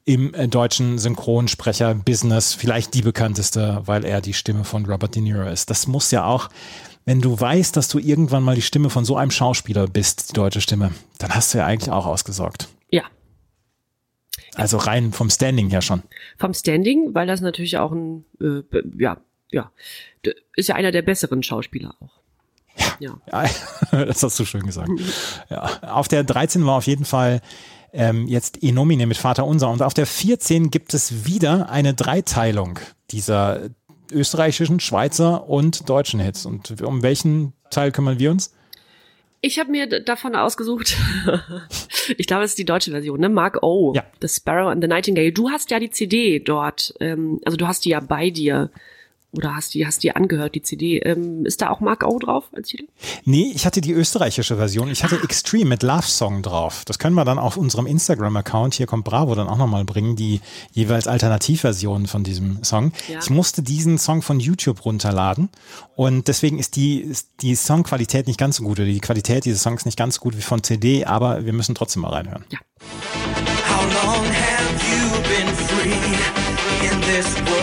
im äh, deutschen Synchronsprecher-Business, vielleicht die bekannteste, weil er die Stimme von Robert De Niro ist. Das muss ja auch, wenn du weißt, dass du irgendwann mal die Stimme von so einem Schauspieler bist, die deutsche Stimme, dann hast du ja eigentlich auch ausgesorgt. Ja. Also rein vom Standing her schon. Vom Standing, weil das natürlich auch ein, äh, ja, ja, ist ja einer der besseren Schauspieler auch. Ja. Ja, das hast du schön gesagt. Ja. Auf der 13 war auf jeden Fall ähm, jetzt Enomine mit Vater Unser und auf der 14 gibt es wieder eine Dreiteilung dieser österreichischen, Schweizer und deutschen Hits. Und um welchen Teil kümmern wir uns? Ich habe mir davon ausgesucht, ich glaube, es ist die deutsche Version, ne? Mark O. Ja. The Sparrow and the Nightingale. Du hast ja die CD dort, ähm, also du hast die ja bei dir. Oder hast die, hast die angehört, die CD. Ähm, ist da auch Mark O drauf als Titel? Nee, ich hatte die österreichische Version. Ich hatte Extreme mit Love Song drauf. Das können wir dann auf unserem Instagram-Account, hier kommt Bravo, dann auch nochmal bringen, die jeweils Alternativversionen von diesem Song. Ja. Ich musste diesen Song von YouTube runterladen und deswegen ist die, ist die Songqualität nicht ganz so gut oder die Qualität dieses Songs nicht ganz so gut wie von CD, aber wir müssen trotzdem mal reinhören. How long have you been free in this world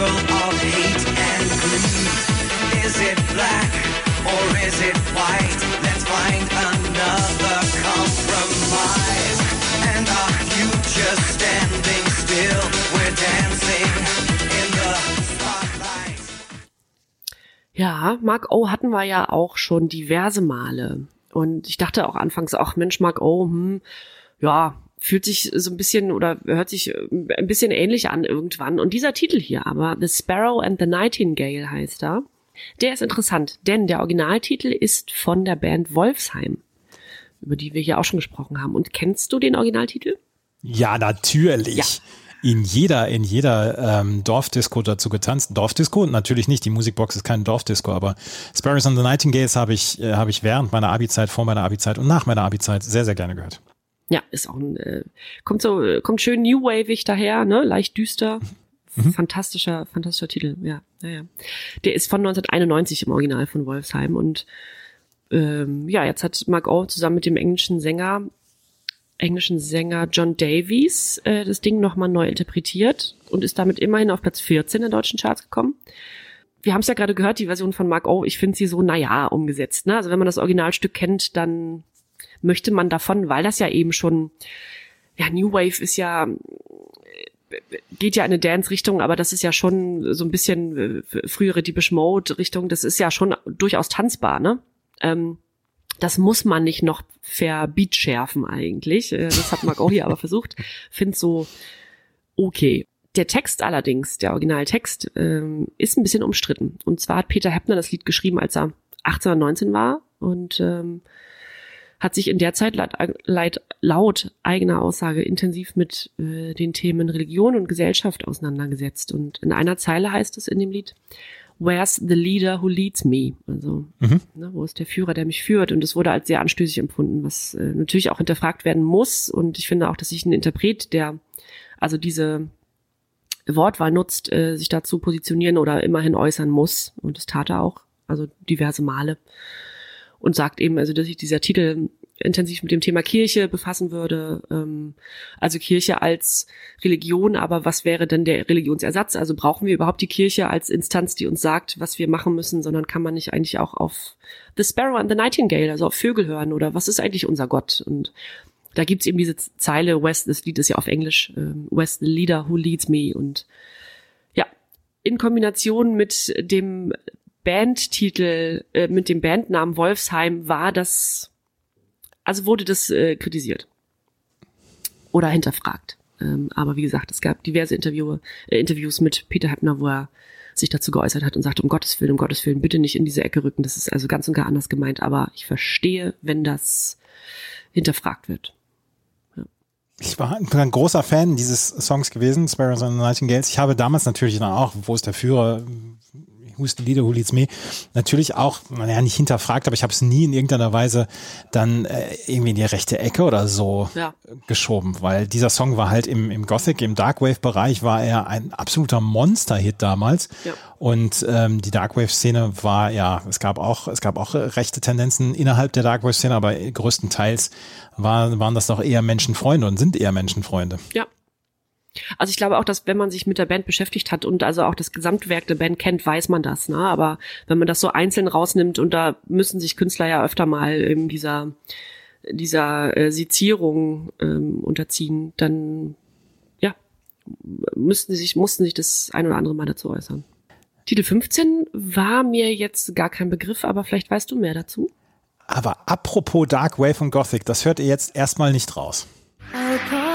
Ja, Mark O hatten wir ja auch schon diverse Male. Und ich dachte auch anfangs, ach Mensch, Mark O, hm, ja, fühlt sich so ein bisschen oder hört sich äh, ein bisschen ähnlich an irgendwann. Und dieser Titel hier aber, The Sparrow and the Nightingale heißt er, der ist interessant, denn der Originaltitel ist von der Band Wolfsheim, über die wir hier auch schon gesprochen haben. Und kennst du den Originaltitel? Ja, natürlich. Ja. In jeder, in jeder ähm, Dorfdisco dazu getanzt. Dorfdisco? Natürlich nicht. Die Musikbox ist kein Dorfdisco, aber Sparrows and the Nightingales habe ich, äh, habe ich während meiner Abi-Zeit, vor meiner Abi-Zeit und nach meiner Abi-Zeit sehr, sehr gerne gehört. Ja, ist auch ein, äh, kommt so, kommt schön new waveig daher, ne, leicht düster. Fantastischer, fantastischer Titel, ja, ja, ja. Der ist von 1991 im Original von Wolfsheim und ähm, ja, jetzt hat Mark O zusammen mit dem englischen Sänger, englischen Sänger John Davies äh, das Ding nochmal neu interpretiert und ist damit immerhin auf Platz 14 in deutschen Charts gekommen. Wir haben es ja gerade gehört, die Version von Mark O, ich finde sie so, naja, umgesetzt. Ne? Also wenn man das Originalstück kennt, dann möchte man davon, weil das ja eben schon, ja, New Wave ist ja, äh, geht ja in eine Dance-Richtung, aber das ist ja schon so ein bisschen äh, frühere Deepish Mode-Richtung, das ist ja schon durchaus tanzbar, ne? Ähm, das muss man nicht noch verbeat schärfen eigentlich. Äh, Das hat Mark hier aber versucht. Find so okay. Der Text allerdings, der Originaltext, ähm, ist ein bisschen umstritten. Und zwar hat Peter Heppner das Lied geschrieben, als er 18 oder 19 war und ähm, hat sich in der Zeit laut, laut, laut eigener Aussage intensiv mit äh, den Themen Religion und Gesellschaft auseinandergesetzt. Und in einer Zeile heißt es in dem Lied, Where's the leader who leads me? Also, ne, wo ist der Führer, der mich führt? Und es wurde als sehr anstößig empfunden, was äh, natürlich auch hinterfragt werden muss. Und ich finde auch, dass sich ein Interpret, der also diese Wortwahl nutzt, äh, sich dazu positionieren oder immerhin äußern muss. Und das tat er auch, also diverse Male. Und sagt eben, also dass sich dieser Titel intensiv mit dem Thema Kirche befassen würde. Ähm, also Kirche als Religion, aber was wäre denn der Religionsersatz? Also brauchen wir überhaupt die Kirche als Instanz, die uns sagt, was wir machen müssen, sondern kann man nicht eigentlich auch auf The Sparrow and the Nightingale, also auf Vögel hören oder was ist eigentlich unser Gott? Und da gibt's eben diese Zeile, West, das Lied ist ja auf Englisch, ähm, West the leader who leads me und ja, in Kombination mit dem Bandtitel, äh, mit dem Bandnamen Wolfsheim war das, also wurde das äh, kritisiert oder hinterfragt. Ähm, aber wie gesagt, es gab diverse Interview, äh, Interviews mit Peter Heppner, wo er sich dazu geäußert hat und sagte, um Gottes Willen, um Gottes Willen, bitte nicht in diese Ecke rücken. Das ist also ganz und gar anders gemeint, aber ich verstehe, wenn das hinterfragt wird. Ich war ein großer Fan dieses Songs gewesen, Sparrows and Nightingales. Ich habe damals natürlich dann auch, wo ist der Führer, Who's the Leader, Who Leads Me, natürlich auch, naja, nicht hinterfragt, aber ich habe es nie in irgendeiner Weise dann äh, irgendwie in die rechte Ecke oder so Ja. geschoben, weil dieser Song war halt im, im Gothic, im Darkwave-Bereich war er ein absoluter Monster-Hit damals. Ja. Und ähm, die Darkwave-Szene war ja, es gab auch, es gab auch äh, rechte Tendenzen innerhalb der Darkwave-Szene, aber größtenteils war, waren das doch eher Menschenfreunde und sind eher Menschenfreunde. Ja. Also ich glaube auch, dass wenn man sich mit der Band beschäftigt hat und also auch das Gesamtwerk der Band kennt, weiß man das. Ne? Aber wenn man das so einzeln rausnimmt und da müssen sich Künstler ja öfter mal in dieser dieser äh, Sezierung ähm, unterziehen, dann ja müssten sie sich mussten sich das ein oder andere Mal dazu äußern. Titel 15 war mir jetzt gar kein Begriff, aber vielleicht weißt du mehr dazu. Aber apropos Darkwave und Gothic, das hört ihr jetzt erstmal nicht raus. I'll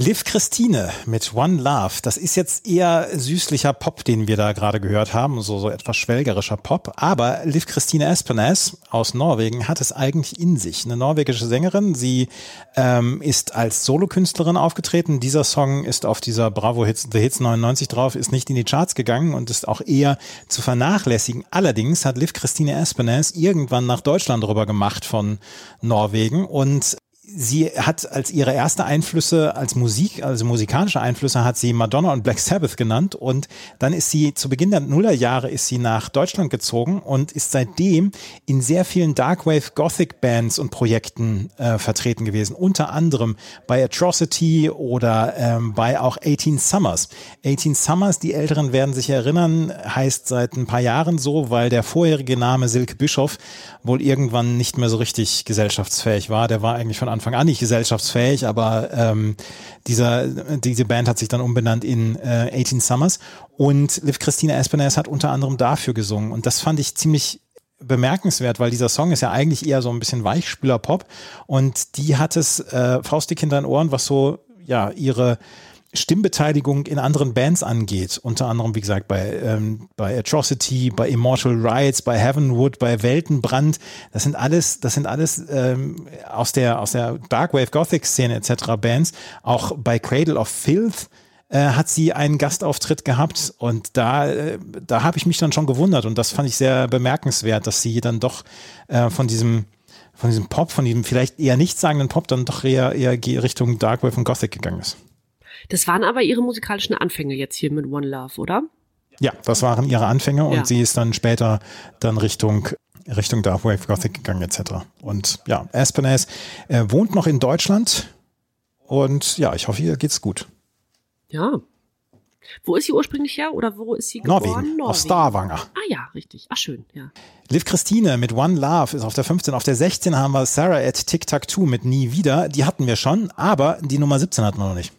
Liv Christine mit One Love, das ist jetzt eher süßlicher Pop, den wir da gerade gehört haben, so, so etwas schwelgerischer Pop. Aber Liv Christine Espenes aus Norwegen hat es eigentlich in sich. Eine norwegische Sängerin, sie ähm, ist als Solokünstlerin aufgetreten. Dieser Song ist auf dieser Bravo Hits, The Hits 99 drauf, ist nicht in die Charts gegangen und ist auch eher zu vernachlässigen. Allerdings hat Liv Christine Espenes irgendwann nach Deutschland rüber gemacht von Norwegen und sie hat als ihre erste Einflüsse als Musik, also musikalische Einflüsse, hat sie Madonna und Black Sabbath genannt und dann ist sie zu Beginn der Nullerjahre ist sie nach Deutschland gezogen und ist seitdem in sehr vielen Darkwave Gothic Bands und Projekten äh, vertreten gewesen, unter anderem bei Atrocity oder ähm, bei auch 18 Summers. 18 Summers, die Älteren werden sich erinnern, heißt seit ein paar Jahren so, weil der vorherige Name Silke Bischof wohl irgendwann nicht mehr so richtig gesellschaftsfähig war. Der war eigentlich von Anfang an nicht gesellschaftsfähig, aber ähm, dieser, diese Band hat sich dann umbenannt in äh, 18 Summers. Und Liv Christina Espinez hat unter anderem dafür gesungen. Und das fand ich ziemlich bemerkenswert, weil dieser Song ist ja eigentlich eher so ein bisschen Weichspüler-Pop. Und die hat es äh, faustdick hinter den Ohren, was so ja ihre Stimmbeteiligung in anderen Bands angeht, unter anderem, wie gesagt, bei, ähm, bei Atrocity, bei Immortal Rights, bei Heavenwood, bei Weltenbrand, das sind alles, das sind alles ähm, aus der, aus der Darkwave Gothic Szene etc. Bands, auch bei Cradle of Filth, äh, hat sie einen Gastauftritt gehabt und da, äh, da habe ich mich dann schon gewundert und das fand ich sehr bemerkenswert, dass sie dann doch äh, von diesem von diesem Pop, von diesem vielleicht eher nichtssagenden Pop dann doch eher, eher Richtung Darkwave und Gothic gegangen ist. Das waren aber ihre musikalischen Anfänge jetzt hier mit One Love, oder? Ja, das waren ihre Anfänge und Ja. sie ist dann später dann Richtung Richtung Darkwave Gothic gegangen etc. Und ja, Aspenaz äh, wohnt noch in Deutschland und ja, ich hoffe, ihr geht's gut. Ja. Wo ist sie ursprünglich her oder wo ist sie geboren? Norwegen, aus Stavanger. Ah ja, richtig. Ach schön, ja. Liv Christine mit One Love ist auf der 15. Auf der 16 haben wir Sarah at Tic Tac Two mit Nie wieder. Die hatten wir schon, aber die Nummer 17 hatten wir noch nicht.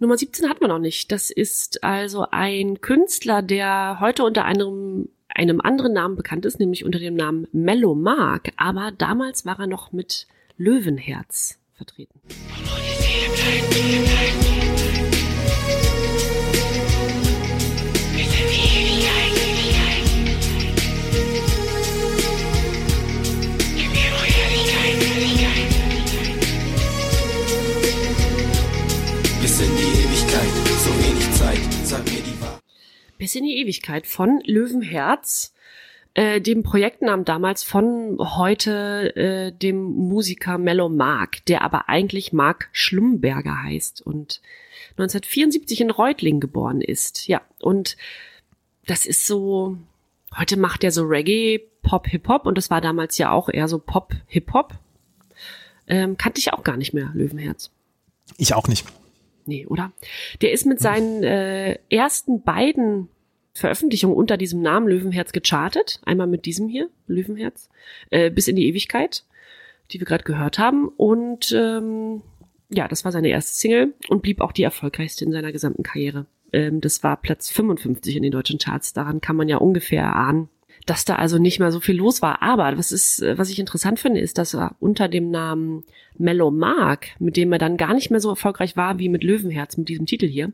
Nummer 17 hat man noch nicht. Das ist also ein Künstler, der heute unter einem, einem anderen Namen bekannt ist, nämlich unter dem Namen Mellow Mark. Aber damals war er noch mit Löwenherz vertreten. Bis in die Ewigkeit von Löwenherz, äh, dem Projektnamen damals von heute äh, dem Musiker Mellow Mark, der aber eigentlich Mark Schlumberger heißt und 1974 in Reutlingen geboren ist. Ja, und das ist so, heute macht er so Reggae, Pop, Hip-Hop und das war damals ja auch eher so Pop, Hip-Hop. Ähm, kannte ich auch gar nicht mehr, Löwenherz. Ich auch nicht. Nee, oder? Der ist mit seinen äh, ersten beiden Veröffentlichungen unter diesem Namen Löwenherz gechartet. Einmal mit diesem hier, Löwenherz, äh, bis in die Ewigkeit, die wir gerade gehört haben. Und ähm, ja, das war seine erste Single und blieb auch die erfolgreichste in seiner gesamten Karriere. Ähm, das war Platz 55 in den deutschen Charts. Daran kann man ja ungefähr erahnen, dass da also nicht mehr so viel los war. Aber was ist, äh, was ich interessant finde, ist, dass er unter dem Namen Mellow Mark, mit dem er dann gar nicht mehr so erfolgreich war wie mit Löwenherz, mit diesem Titel hier,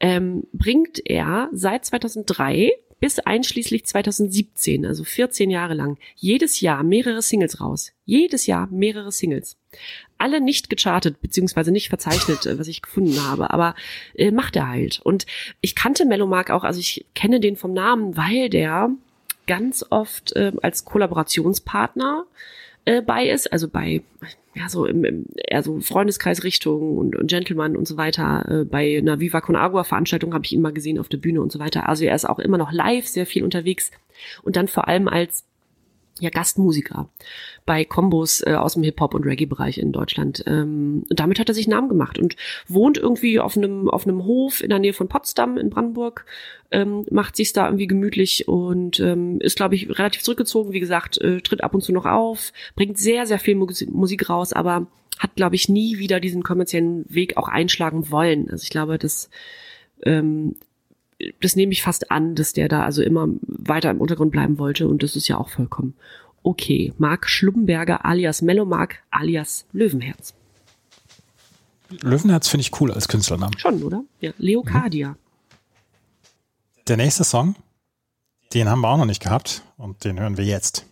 ähm, bringt er seit 2003 bis einschließlich 2017, also 14 Jahre lang, jedes Jahr mehrere Singles raus. Jedes Jahr mehrere Singles. Alle nicht gechartet, beziehungsweise nicht verzeichnet, äh, was ich gefunden habe, aber äh, macht er halt. Und ich kannte Melomark auch, also ich kenne den vom Namen, weil der ganz oft äh, als Kollaborationspartner äh, bei ist, also bei ja so im, im eher so Freundeskreisrichtung und, und Gentleman und so weiter. Äh, bei einer Viva Con Agua Veranstaltung habe ich ihn mal gesehen auf der Bühne und so weiter. Also er ist auch immer noch live sehr viel unterwegs und dann vor allem als ja, Gastmusiker bei Kombos äh, aus dem Hip-Hop- und Reggae-Bereich in Deutschland. Ähm, damit hat er sich Namen gemacht und wohnt irgendwie auf einem, auf einem Hof in der Nähe von Potsdam in Brandenburg, ähm, macht sich da irgendwie gemütlich und ähm, ist, glaube ich, relativ zurückgezogen. Wie gesagt, äh, tritt ab und zu noch auf, bringt sehr, sehr viel Mus Musik raus, aber hat, glaube ich, nie wieder diesen kommerziellen Weg auch einschlagen wollen. Also ich glaube, das ähm, das nehme ich fast an, dass der da also immer weiter im Untergrund bleiben wollte und das ist ja auch vollkommen okay. Marc Schlumberger alias Mellow Mark alias Löwenherz. Löwenherz finde ich cool als Künstlernamen. Schon, oder? Ja, Leocardia. Der nächste Song, den haben wir auch noch nicht gehabt und den hören wir jetzt.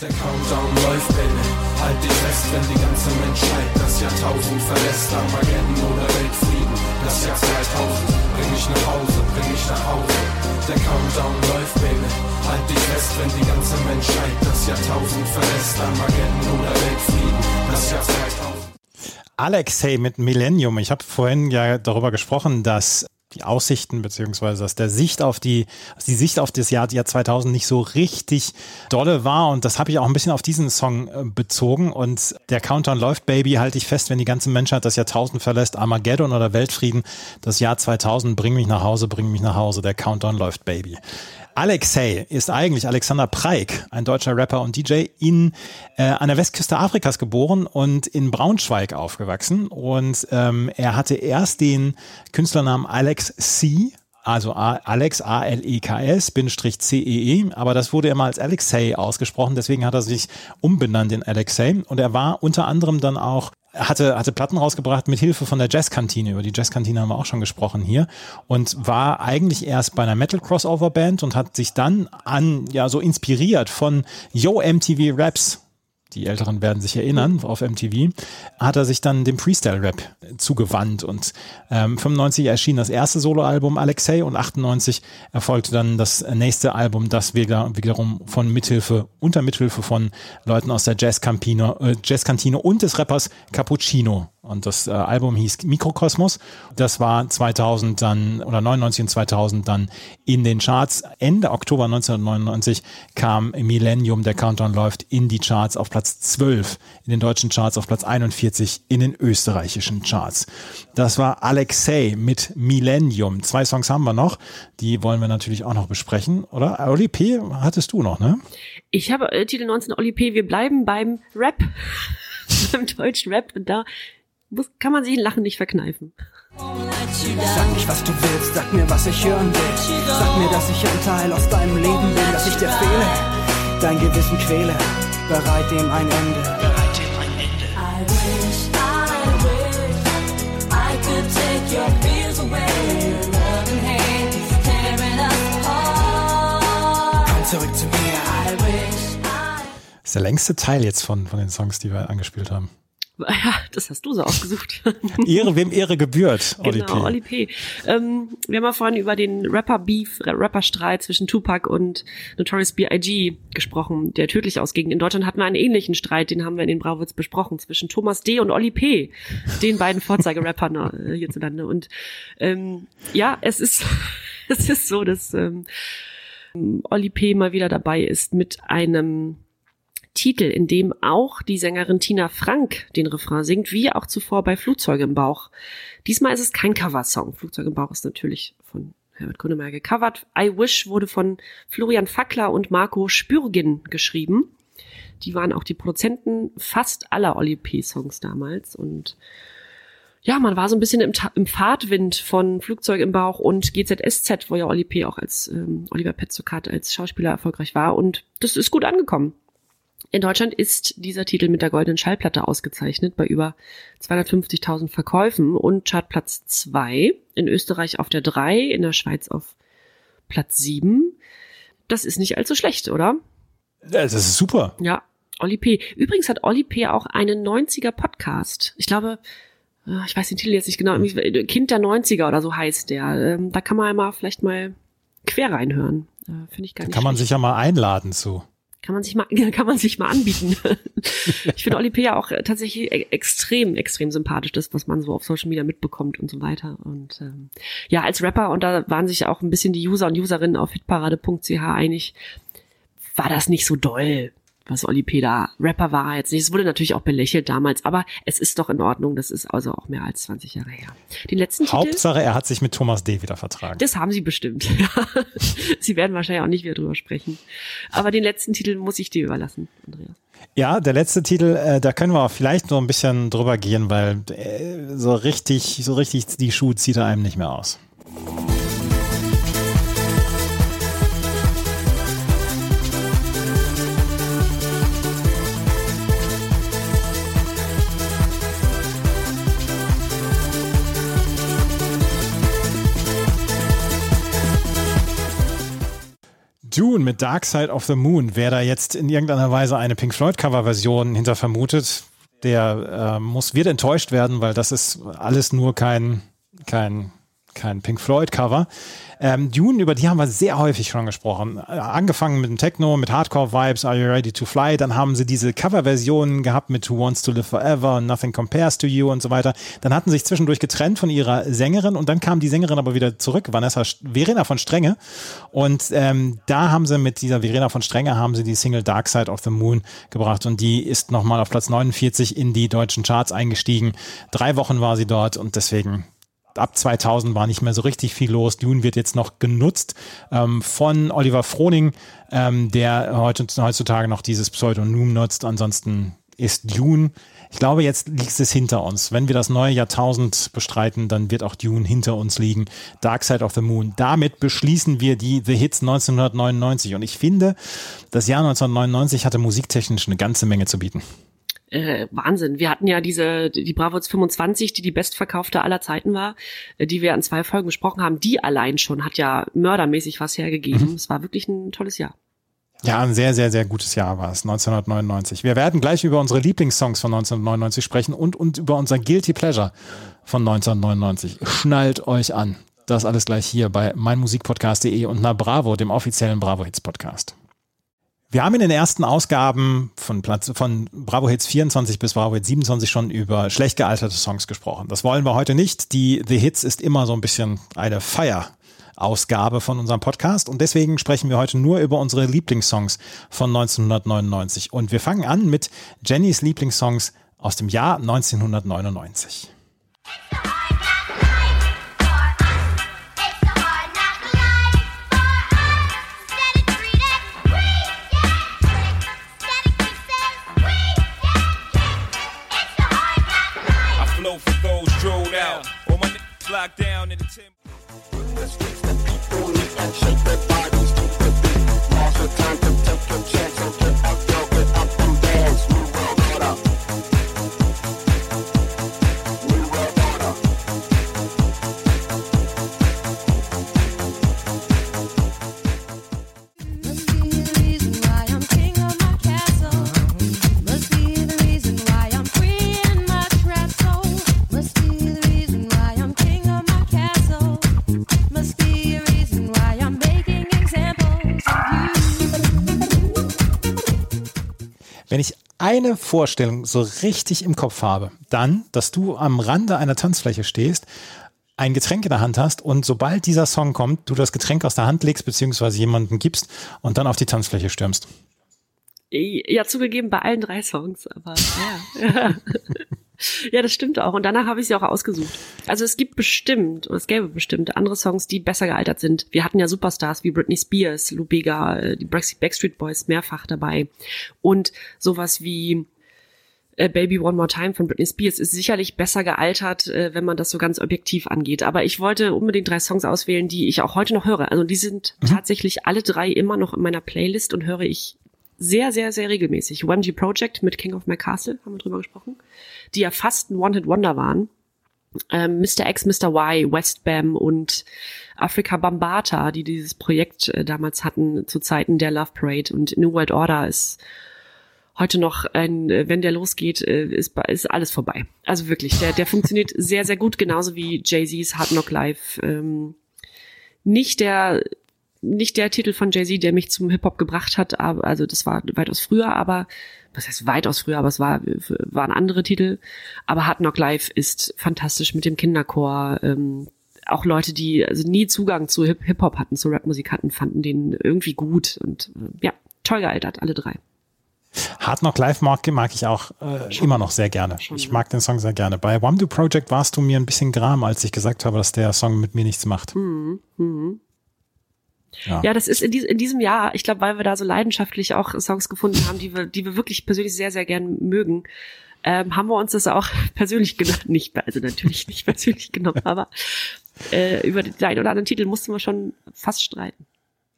Der Countdown läuft, Baby. Halt dich fest, wenn die ganze Menschheit das Jahrtausend verlässt. Armageddon oder Weltfrieden, das Jahr 2000. Bring mich nach Hause, bring mich nach Hause. Der Countdown läuft, Baby. Halt dich fest, wenn die ganze Menschheit das Jahrtausend verlässt. Armageddon oder Weltfrieden, das Jahr 2000. Alexei mit Millennium. Ich habe vorhin ja darüber gesprochen, dass die Aussichten beziehungsweise dass der Sicht auf die, dass die Sicht auf das Jahr, Jahr 2000 nicht so richtig dolle war. Und das habe ich auch ein bisschen auf diesen Song äh, bezogen. Und der Countdown läuft, Baby, halte ich fest, wenn die ganze Menschheit das Jahrtausend verlässt, Armageddon oder Weltfrieden, das Jahr 2000, bring mich nach Hause, bring mich nach Hause, der Countdown läuft, Baby. Alexei ist eigentlich Alexander Preik, ein deutscher Rapper und DJ, in, äh, an der Westküste Afrikas geboren und in Braunschweig aufgewachsen. Und ähm, er hatte erst den Künstlernamen Alex C., also Alex, A-L-E-K-S, Bindestrich C-E-E, aber das wurde immer als Alexei ausgesprochen, deswegen hat er sich umbenannt in Alexei und er war unter anderem dann auch hatte, hatte Platten rausgebracht mit Hilfe von der Jazzkantine. Über die Jazzkantine haben wir auch schon gesprochen hier. Und war eigentlich erst bei einer Metal-Crossover-Band und hat sich dann an, ja, so inspiriert von Yo MTV Raps die Älteren werden sich erinnern, auf MTV, hat er sich dann dem Freestyle-Rap zugewandt und ähm, 95 erschien das erste Soloalbum Alexei und 98 erfolgte dann das nächste Album, das wieder, wiederum von Mithilfe, unter Mithilfe von Leuten aus der Jazzkantine, äh, Jazzkantine und des Rappers Cappuccino und das äh, Album hieß Mikrokosmos. Das war 2000 dann, oder 99 und 2000 dann in den Charts. Ende Oktober 1999 kam Millennium, der Countdown läuft, in die Charts auf Platz 12, in den deutschen Charts auf Platz 41, in den österreichischen Charts. Das war Alexei mit Millennium. Zwei Songs haben wir noch. Die wollen wir natürlich auch noch besprechen, oder? Oli P. hattest du noch, ne? Ich habe äh, Titel 19 Oli P. Wir bleiben beim Rap. beim deutschen Rap. Und da muss, kann man sich ein Lachen nicht verkneifen. Sag nicht, was du willst, sag mir, was ich hören will. Sag mir, dass ich ein Teil aus deinem Leben bin, dass ich dir fehle, dein Gewissen quäle, bereit dem ein Ende. I wish, I wish I could take your fears away. Loving hand is tearing us apart. Komm zurück zu mir. I wish I Das ist der längste Teil jetzt von, von den Songs, die wir angespielt haben. Ja, das hast du so ausgesucht. Ehre, wem Ehre gebührt, Oli Genau, P. Oli P. Ähm, wir haben ja vorhin über den Rapper-Beef, Rapper-Streit zwischen Tupac und Notorious B.I.G. gesprochen, der tödlich ausging. In Deutschland hatten wir einen ähnlichen Streit, den haben wir in den Brauwitz besprochen, zwischen Thomas D. und Oli P., den beiden Vorzeigerappern äh, hierzulande. Und ähm, ja, es ist, es ist so, dass ähm, Oli P. mal wieder dabei ist mit einem Titel, in dem auch die Sängerin Tina Frank den Refrain singt, wie auch zuvor bei Flugzeuge im Bauch. Diesmal ist es kein Coversong. Flugzeug im Bauch ist natürlich von Herbert Grönemeyer gecovert. I Wish wurde von Florian Fackler und Marco Spürgin geschrieben. Die waren auch die Produzenten fast aller Oli P. Songs damals und ja, man war so ein bisschen im, im Fahrtwind von Flugzeug im Bauch und GZSZ, wo ja Oli P. auch als ähm, Oliver Petzokat als Schauspieler erfolgreich war und das ist gut angekommen. In Deutschland ist dieser Titel mit der goldenen Schallplatte ausgezeichnet bei über 250.000 Verkäufen und Chartplatz 2, in Österreich auf der 3, in der Schweiz auf Platz 7. Das ist nicht allzu schlecht, oder? Das ist super. Ja, Oli P. Übrigens hat Oli P. auch einen 90er Podcast. Ich glaube, äh, ich weiß den Titel jetzt nicht genau, irgendwie Kind der 90er oder so heißt der. Ähm, Da kann man ja mal vielleicht mal quer reinhören. Äh, Finde ich gar nicht Kann man schlecht. sich ja mal einladen zu. Kann man sich mal, kann man sich mal anbieten. ich finde Oli P. ja auch äh, tatsächlich e- extrem, extrem sympathisch, das, was man so auf Social Media mitbekommt und so weiter. Und ähm, ja, als Rapper, und da waren sich auch ein bisschen die User und Userinnen auf hitparade.ch einig, war das nicht so doll, was Oli P. da Rapper war er jetzt nicht. Es wurde natürlich auch belächelt damals, aber es ist doch in Ordnung. Das ist also auch mehr als 20 Jahre her. Den letzten Titel. Hauptsache, er hat sich mit Thomas D. wieder vertragen. Das haben sie bestimmt. Ja. sie werden wahrscheinlich auch nicht wieder drüber sprechen. Aber den letzten Titel muss ich dir überlassen, Andreas. Ja, der letzte Titel, äh, da können wir auch vielleicht noch ein bisschen drüber gehen, weil äh, so richtig, so richtig die Schuhe zieht er einem nicht mehr aus. Dune mit Dark Side of the Moon. Wer da jetzt in irgendeiner Weise eine Pink Floyd Coverversion hinter vermutet, der äh, muss wird enttäuscht werden, weil das ist alles nur kein kein kein Pink Floyd Cover. Ähm, Dune, über die haben wir sehr häufig schon gesprochen. Äh, angefangen mit dem Techno, mit Hardcore-Vibes, Are You Ready to Fly? Dann haben sie diese Coverversionen gehabt mit Who Wants to Live Forever, Nothing Compares to You und so weiter. Dann hatten sie sich zwischendurch getrennt von ihrer Sängerin und dann kam die Sängerin aber wieder zurück, Vanessa Verena von Strenge. Und ähm, da haben sie mit dieser Verena von Strenge haben sie die Single Dark Side of the Moon gebracht und die ist nochmal auf Platz 49 in die deutschen Charts eingestiegen. Drei Wochen war sie dort und deswegen ab 2000 war nicht mehr so richtig viel los. Dune wird jetzt noch genutzt ähm, von Oliver Froning, ähm, der heutzutage noch dieses Pseudonym nutzt. Ansonsten ist Dune, ich glaube, jetzt liegt es hinter uns. Wenn wir das neue Jahrtausend bestreiten, dann wird auch Dune hinter uns liegen. Dark Side of the Moon. Damit beschließen wir die The Hits 1999. Und ich finde, das Jahr 1999 hatte musiktechnisch eine ganze Menge zu bieten äh, Wahnsinn. Wir hatten ja diese, die Bravoz 25, die die bestverkaufte aller Zeiten war, äh, die wir an zwei Folgen besprochen haben. Die allein schon hat ja mördermäßig was hergegeben. Mhm. Es war wirklich ein tolles Jahr. Ja, ein sehr, sehr, sehr gutes Jahr war es, 1999. Wir werden gleich über unsere Lieblingssongs von 1999 sprechen und, und über unser Guilty Pleasure von 1999. Schnallt euch an. Das alles gleich hier bei meinmusikpodcast.de und na Bravo, dem offiziellen Bravo Hits Podcast. Wir haben in den ersten Ausgaben von, Platz, von Bravo Hits 24 bis Bravo Hits 27 schon über schlecht gealterte Songs gesprochen. Das wollen wir heute nicht. Die The Hits ist immer so ein bisschen eine Feierausgabe von unserem Podcast und deswegen sprechen wir heute nur über unsere Lieblingssongs von 1999. Und wir fangen an mit Jennys Lieblingssongs aus dem Jahr 1999. The people need and shake the Wenn ich eine Vorstellung so richtig im Kopf habe, dann, dass du am Rande einer Tanzfläche stehst, ein Getränk in der Hand hast und sobald dieser Song kommt, du das Getränk aus der Hand legst, beziehungsweise jemanden gibst und dann auf die Tanzfläche stürmst. Ja, zugegeben bei allen drei Songs, aber ja. ja, das stimmt auch. Und danach habe ich sie auch ausgesucht. Also es gibt bestimmt, oder es gäbe bestimmt andere Songs, die besser gealtert sind. Wir hatten ja Superstars wie Britney Spears, Lou Bega, äh, die Backstreet Boys mehrfach dabei. Und sowas wie äh, Baby One More Time von Britney Spears ist sicherlich besser gealtert, äh, wenn man das so ganz objektiv angeht. Aber ich wollte unbedingt drei Songs auswählen, die ich auch heute noch höre. Also die sind tatsächlich alle drei immer noch in meiner Playlist und höre ich sehr, sehr, sehr regelmäßig. OMG Project mit King of My Castle, haben wir drüber gesprochen, die ja fast ein One-Hit-Wonder waren. Ähm, Mr. X, Mr. Y, Westbam und Africa Bambata, die dieses Projekt äh, damals hatten zu Zeiten der Love Parade und New World Order ist heute noch ein, äh, wenn der losgeht, äh, ist, ist alles vorbei. Also wirklich, der, der funktioniert sehr, sehr gut, genauso wie Jay-Z's Hard Knock Live. Ähm, nicht der nicht der Titel von Jay-Z, der mich zum Hip-Hop gebracht hat, aber, also das war weitaus früher, aber, was heißt weitaus früher, aber es war, waren andere Titel. Aber Hard Knock Live ist fantastisch mit dem Kinderchor. Ähm, auch Leute, die also nie Zugang zu Hip- Hip-Hop hatten, zu Rapmusik hatten, fanden den irgendwie gut und äh, ja, toll gealtert, alle drei. Hard Knock Live mag, mag ich auch äh, immer noch sehr gerne. Ich mag den Song sehr gerne. Bei Wamdu Project warst du mir ein bisschen gram, als ich gesagt habe, dass der Song mit mir nichts macht. Mhm. Mhm. Ja. Ja, das ist in, dies, in diesem Jahr, ich glaube, weil wir da so leidenschaftlich auch Songs gefunden haben, die wir, die wir wirklich persönlich sehr, sehr gern mögen, ähm, haben wir uns das auch persönlich genommen, nicht, also natürlich nicht persönlich genommen, aber äh, über den einen oder anderen Titel mussten wir schon fast streiten.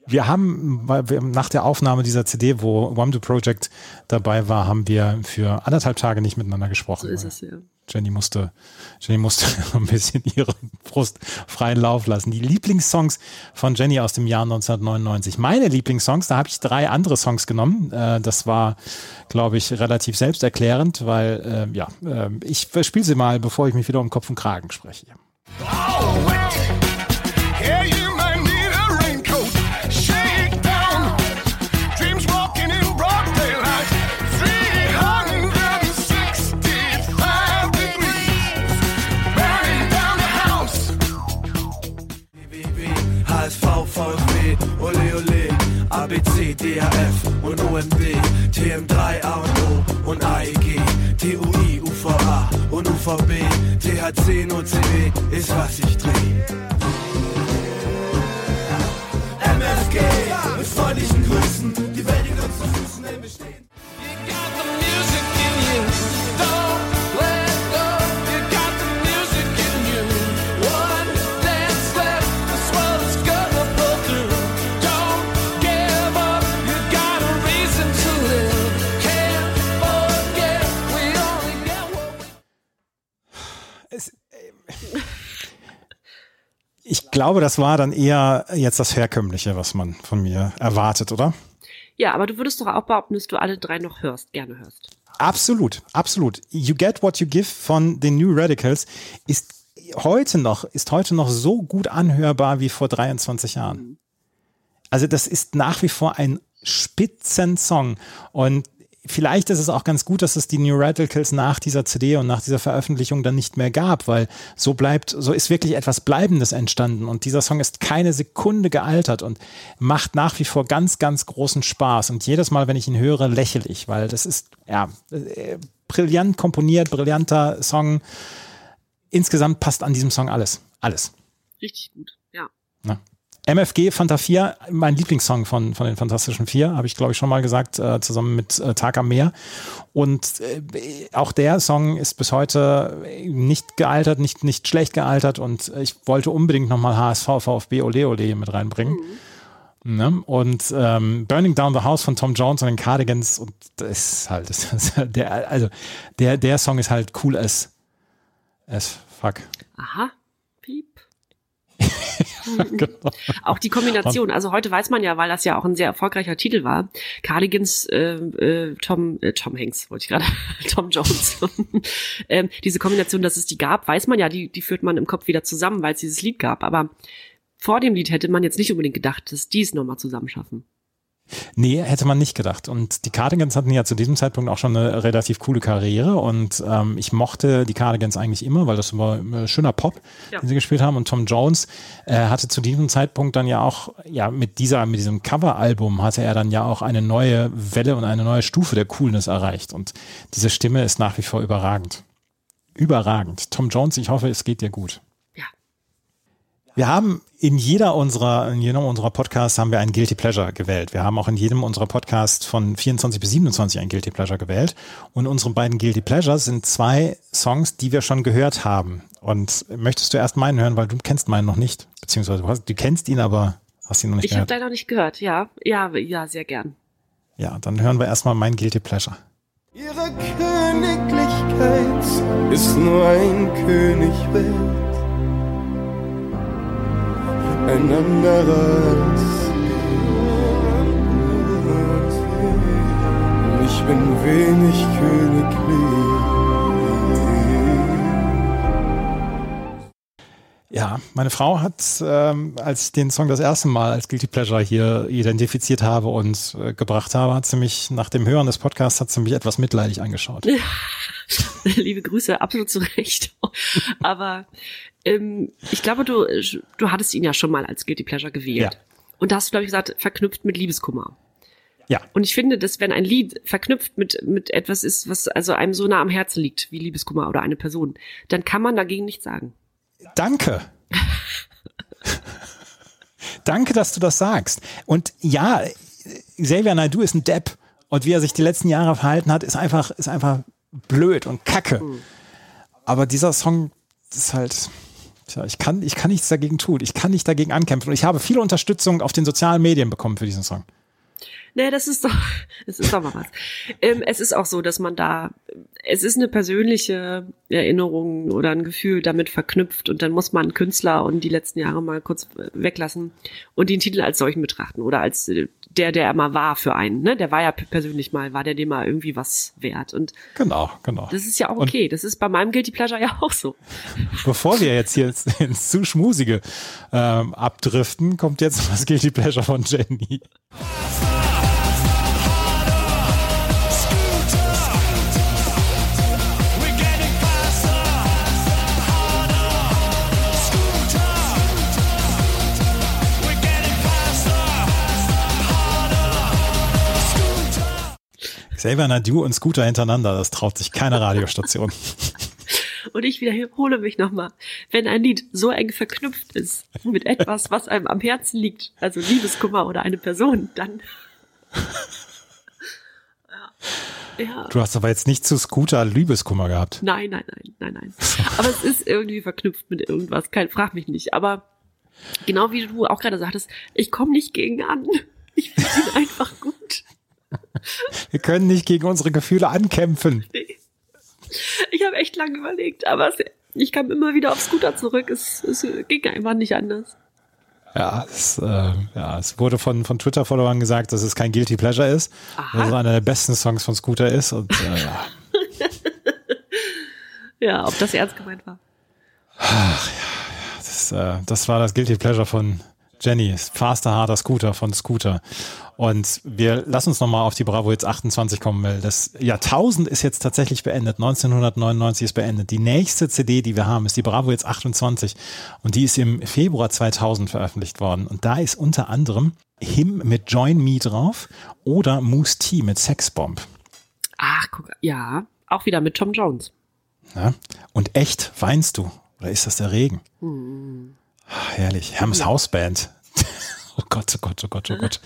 Wir haben, nach der Aufnahme dieser CD, wo Wamdu Project dabei war, haben wir für anderthalb Tage nicht miteinander gesprochen. So ist es ja. Jenny musste, Jenny musste ein bisschen ihren Frust freien Lauf lassen. Die Lieblingssongs von Jenny aus dem Jahr 1999. Meine Lieblingssongs, da habe ich drei andere Songs genommen. Äh, das war, glaube ich, relativ selbsterklärend, weil, äh, ja, äh, ich spiele sie mal, bevor ich mich wieder um Kopf und Kragen spreche. Oh, Yeah, you ABC, DHF und OMD, TM3, A und O und AEG, TUI, UVA und UVB, THC, NOCB ist was ich dreh. MFG mit freundlichen Grüßen, die Welt glaube, das war dann eher jetzt das Herkömmliche, was man von mir erwartet, oder? Ja, aber du würdest doch auch behaupten, dass du alle drei noch hörst, gerne hörst. Absolut, absolut. You Get What You Give von den New Radicals ist heute noch, ist heute noch so gut anhörbar wie vor 23 Jahren. Also das ist nach wie vor ein Spitzensong und vielleicht ist es auch ganz gut, dass es die New Radicals nach dieser CD und nach dieser Veröffentlichung dann nicht mehr gab, weil so bleibt, so ist wirklich etwas Bleibendes entstanden und dieser Song ist keine Sekunde gealtert und macht nach wie vor ganz, ganz großen Spaß und jedes Mal, wenn ich ihn höre, lächle ich, weil das ist, ja, äh, brillant komponiert, brillanter Song. Insgesamt passt an diesem Song alles, alles. Richtig gut, ja. Ne? MFG Fanta 4, mein Lieblingssong von, von den Fantastischen Vier, habe ich glaube ich schon mal gesagt, äh, zusammen mit äh, Tag am Meer. Und äh, auch der Song ist bis heute nicht gealtert, nicht, nicht schlecht gealtert und ich wollte unbedingt nochmal HSV, VfB, Ole Ole mit reinbringen. Ne? Und ähm, Burning Down the House von Tom Jones und den Cardigans und das ist halt, das ist halt der, also der, der Song ist halt cool as, as fuck. Aha. Genau. Auch die Kombination, also heute weiß man ja, weil das ja auch ein sehr erfolgreicher Titel war, Cardigans, äh, äh, Tom, äh, Tom Hanks, wollte ich gerade, Tom Jones. ähm, diese Kombination, dass es die gab, weiß man ja, die, die führt man im Kopf wieder zusammen, weil es dieses Lied gab. Aber vor dem Lied hätte man jetzt nicht unbedingt gedacht, dass die es nochmal zusammen schaffen. Nee, hätte man nicht gedacht. Und die Cardigans hatten ja zu diesem Zeitpunkt auch schon eine relativ coole Karriere und ähm, ich mochte die Cardigans eigentlich immer, weil das war ein schöner Pop, Ja. den sie gespielt haben. Und Tom Jones äh, hatte zu diesem Zeitpunkt dann ja auch, ja, mit dieser, mit diesem Coveralbum hatte er dann ja auch eine neue Welle und eine neue Stufe der Coolness erreicht. Und diese Stimme ist nach wie vor überragend. Überragend. Tom Jones, ich hoffe, es geht dir gut. Wir haben in jeder unserer, in jedem unserer Podcasts haben wir einen Guilty Pleasure gewählt. Wir haben auch in jedem unserer Podcasts von 24 bis 27 ein Guilty Pleasure gewählt. Und unsere beiden Guilty Pleasures sind zwei Songs, die wir schon gehört haben. Und möchtest du erst meinen hören, weil du kennst meinen noch nicht. Beziehungsweise du, hast, du kennst ihn, aber hast ihn noch nicht Ich habe gehört. da noch nicht gehört, ja. Ja, ja, sehr gern. Ja, dann hören wir erstmal mein Guilty Pleasure. Ihre Königlichkeit ist nur ein König wert. Ein anderer als sie. Ich bin wenig königlich. Ja, meine Frau hat, ähm, als ich den Song das erste Mal als Guilty Pleasure hier identifiziert habe und äh, gebracht habe, hat sie mich nach dem Hören des Podcasts hat sie mich etwas mitleidig angeschaut. Liebe Grüße, absolut zu Recht. Aber ähm, ich glaube, du, du hattest ihn ja schon mal als Guilty Pleasure gewählt. Ja. Und da hast du, glaube ich, gesagt, verknüpft mit Liebeskummer. Ja. Und ich finde, dass wenn ein Lied verknüpft mit, mit etwas ist, was also einem so nah am Herzen liegt, wie Liebeskummer oder eine Person, dann kann man dagegen nichts sagen. Danke. Danke, dass du das sagst. Und ja, Xavier Naidoo ist ein Depp. Und wie er sich die letzten Jahre verhalten hat, ist einfach, ist einfach blöd und kacke. Aber dieser Song ist halt, tja, ich kann, ich kann nichts dagegen tun. Ich kann nicht dagegen ankämpfen. Und ich habe viel Unterstützung auf den sozialen Medien bekommen für diesen Song. Nee, das ist doch, das ist doch mal was. Ähm, es ist auch so, dass man da, es ist eine persönliche Erinnerung oder ein Gefühl damit verknüpft und dann muss man Künstler und die letzten Jahre mal kurz weglassen und den Titel als solchen betrachten oder als äh, der, der er mal war für einen, ne? Der war ja persönlich mal, war der dem mal irgendwie was wert. Und Genau, genau. das ist ja auch Und- okay. das ist bei meinem Guilty Pleasure ja auch so. Bevor wir jetzt hier ins, ins zu schmusige ähm, abdriften, kommt jetzt das Guilty Pleasure von Jenny. Xavier Nadu und Scooter hintereinander, das traut sich keine Radiostation. Und ich wiederhole mich nochmal. Wenn ein Lied so eng verknüpft ist mit etwas, was einem am Herzen liegt, also Liebeskummer oder eine Person, dann. Ja. ja. Du hast aber jetzt nicht zu Scooter Liebeskummer gehabt. Nein, nein, nein, nein, nein. Aber es ist irgendwie verknüpft mit irgendwas. Kein, frag mich nicht. Aber genau wie du auch gerade sagtest, ich komme nicht gegen an. Ich finde ihn einfach gut. Wir können nicht gegen unsere Gefühle ankämpfen. Ich habe echt lange überlegt, aber es, ich kam immer wieder auf Scooter zurück. Es, es ging einfach nicht anders. Ja, es, äh, ja, es wurde von, von Twitter-Followern gesagt, dass es kein Guilty Pleasure ist, Aha. dass es einer der besten Songs von Scooter ist. Und äh, ja. Ja, ob das ernst gemeint war. das, äh, das war das Guilty Pleasure von Jenny. Faster, harter Scooter von Scooter. Und wir lassen uns nochmal auf die Bravo jetzt 28 kommen, weil das Jahrtausend ist jetzt tatsächlich beendet. 1999 ist beendet. Die nächste CD, die wir haben, ist die Bravo jetzt 28. Und die ist im Februar 2000 veröffentlicht worden. Und da ist unter anderem Him mit Join Me drauf oder Moose T mit Sexbomb. Ach, guck, ja. Auch wieder mit Tom Jones. Ja? Und echt, weinst du? Oder ist das der Regen? Hm. Ah, herrlich. Herms Hausband. oh Gott, oh Gott, oh Gott, oh Gott.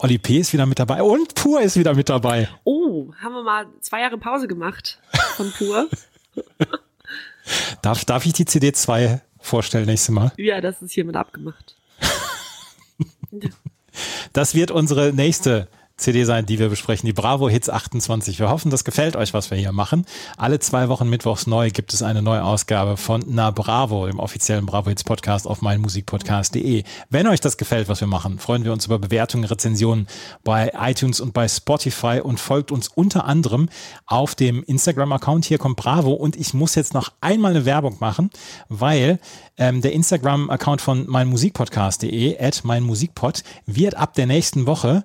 Oli P. ist wieder mit dabei und Pur ist wieder mit dabei. Oh, haben wir mal zwei Jahre Pause gemacht von Pur. Darf, darf ich die CD 2 vorstellen nächstes Mal? ja, das ist hiermit abgemacht. Das wird unsere nächste CD sein, die wir besprechen, die Bravo Hits 28. Wir hoffen, das gefällt euch, was wir hier machen. Alle zwei Wochen mittwochs neu gibt es eine neue Ausgabe von Na Bravo, dem offiziellen Bravo Hits Podcast auf meinmusikpodcast.de. Wenn euch das gefällt, was wir machen, freuen wir uns über Bewertungen, Rezensionen bei iTunes und bei Spotify und folgt uns unter anderem auf dem Instagram-Account. Hier kommt Bravo und ich muss jetzt noch einmal eine Werbung machen, weil ähm, der Instagram-Account von meinmusikpodcast.de, at meinmusikpod, wird ab der nächsten Woche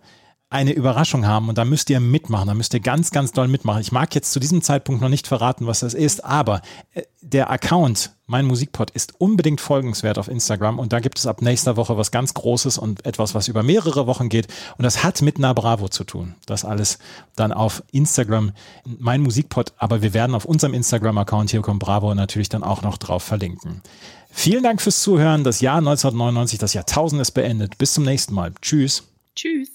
eine Überraschung haben und da müsst ihr mitmachen, da müsst ihr ganz, ganz doll mitmachen. Ich mag jetzt zu diesem Zeitpunkt noch nicht verraten, was das ist, aber äh, der Account, mein Musikpod, ist unbedingt folgenswert auf Instagram und da gibt es ab nächster Woche was ganz Großes und etwas, was über mehrere Wochen geht und das hat mit Na Bravo zu tun. Das alles dann auf Instagram, mein Musikpod, aber wir werden auf unserem Instagram-Account hier kommt Bravo natürlich dann auch noch drauf verlinken. Vielen Dank fürs Zuhören. Das Jahr 1999, das Jahrtausend ist beendet. Bis zum nächsten Mal. Tschüss. Tschüss.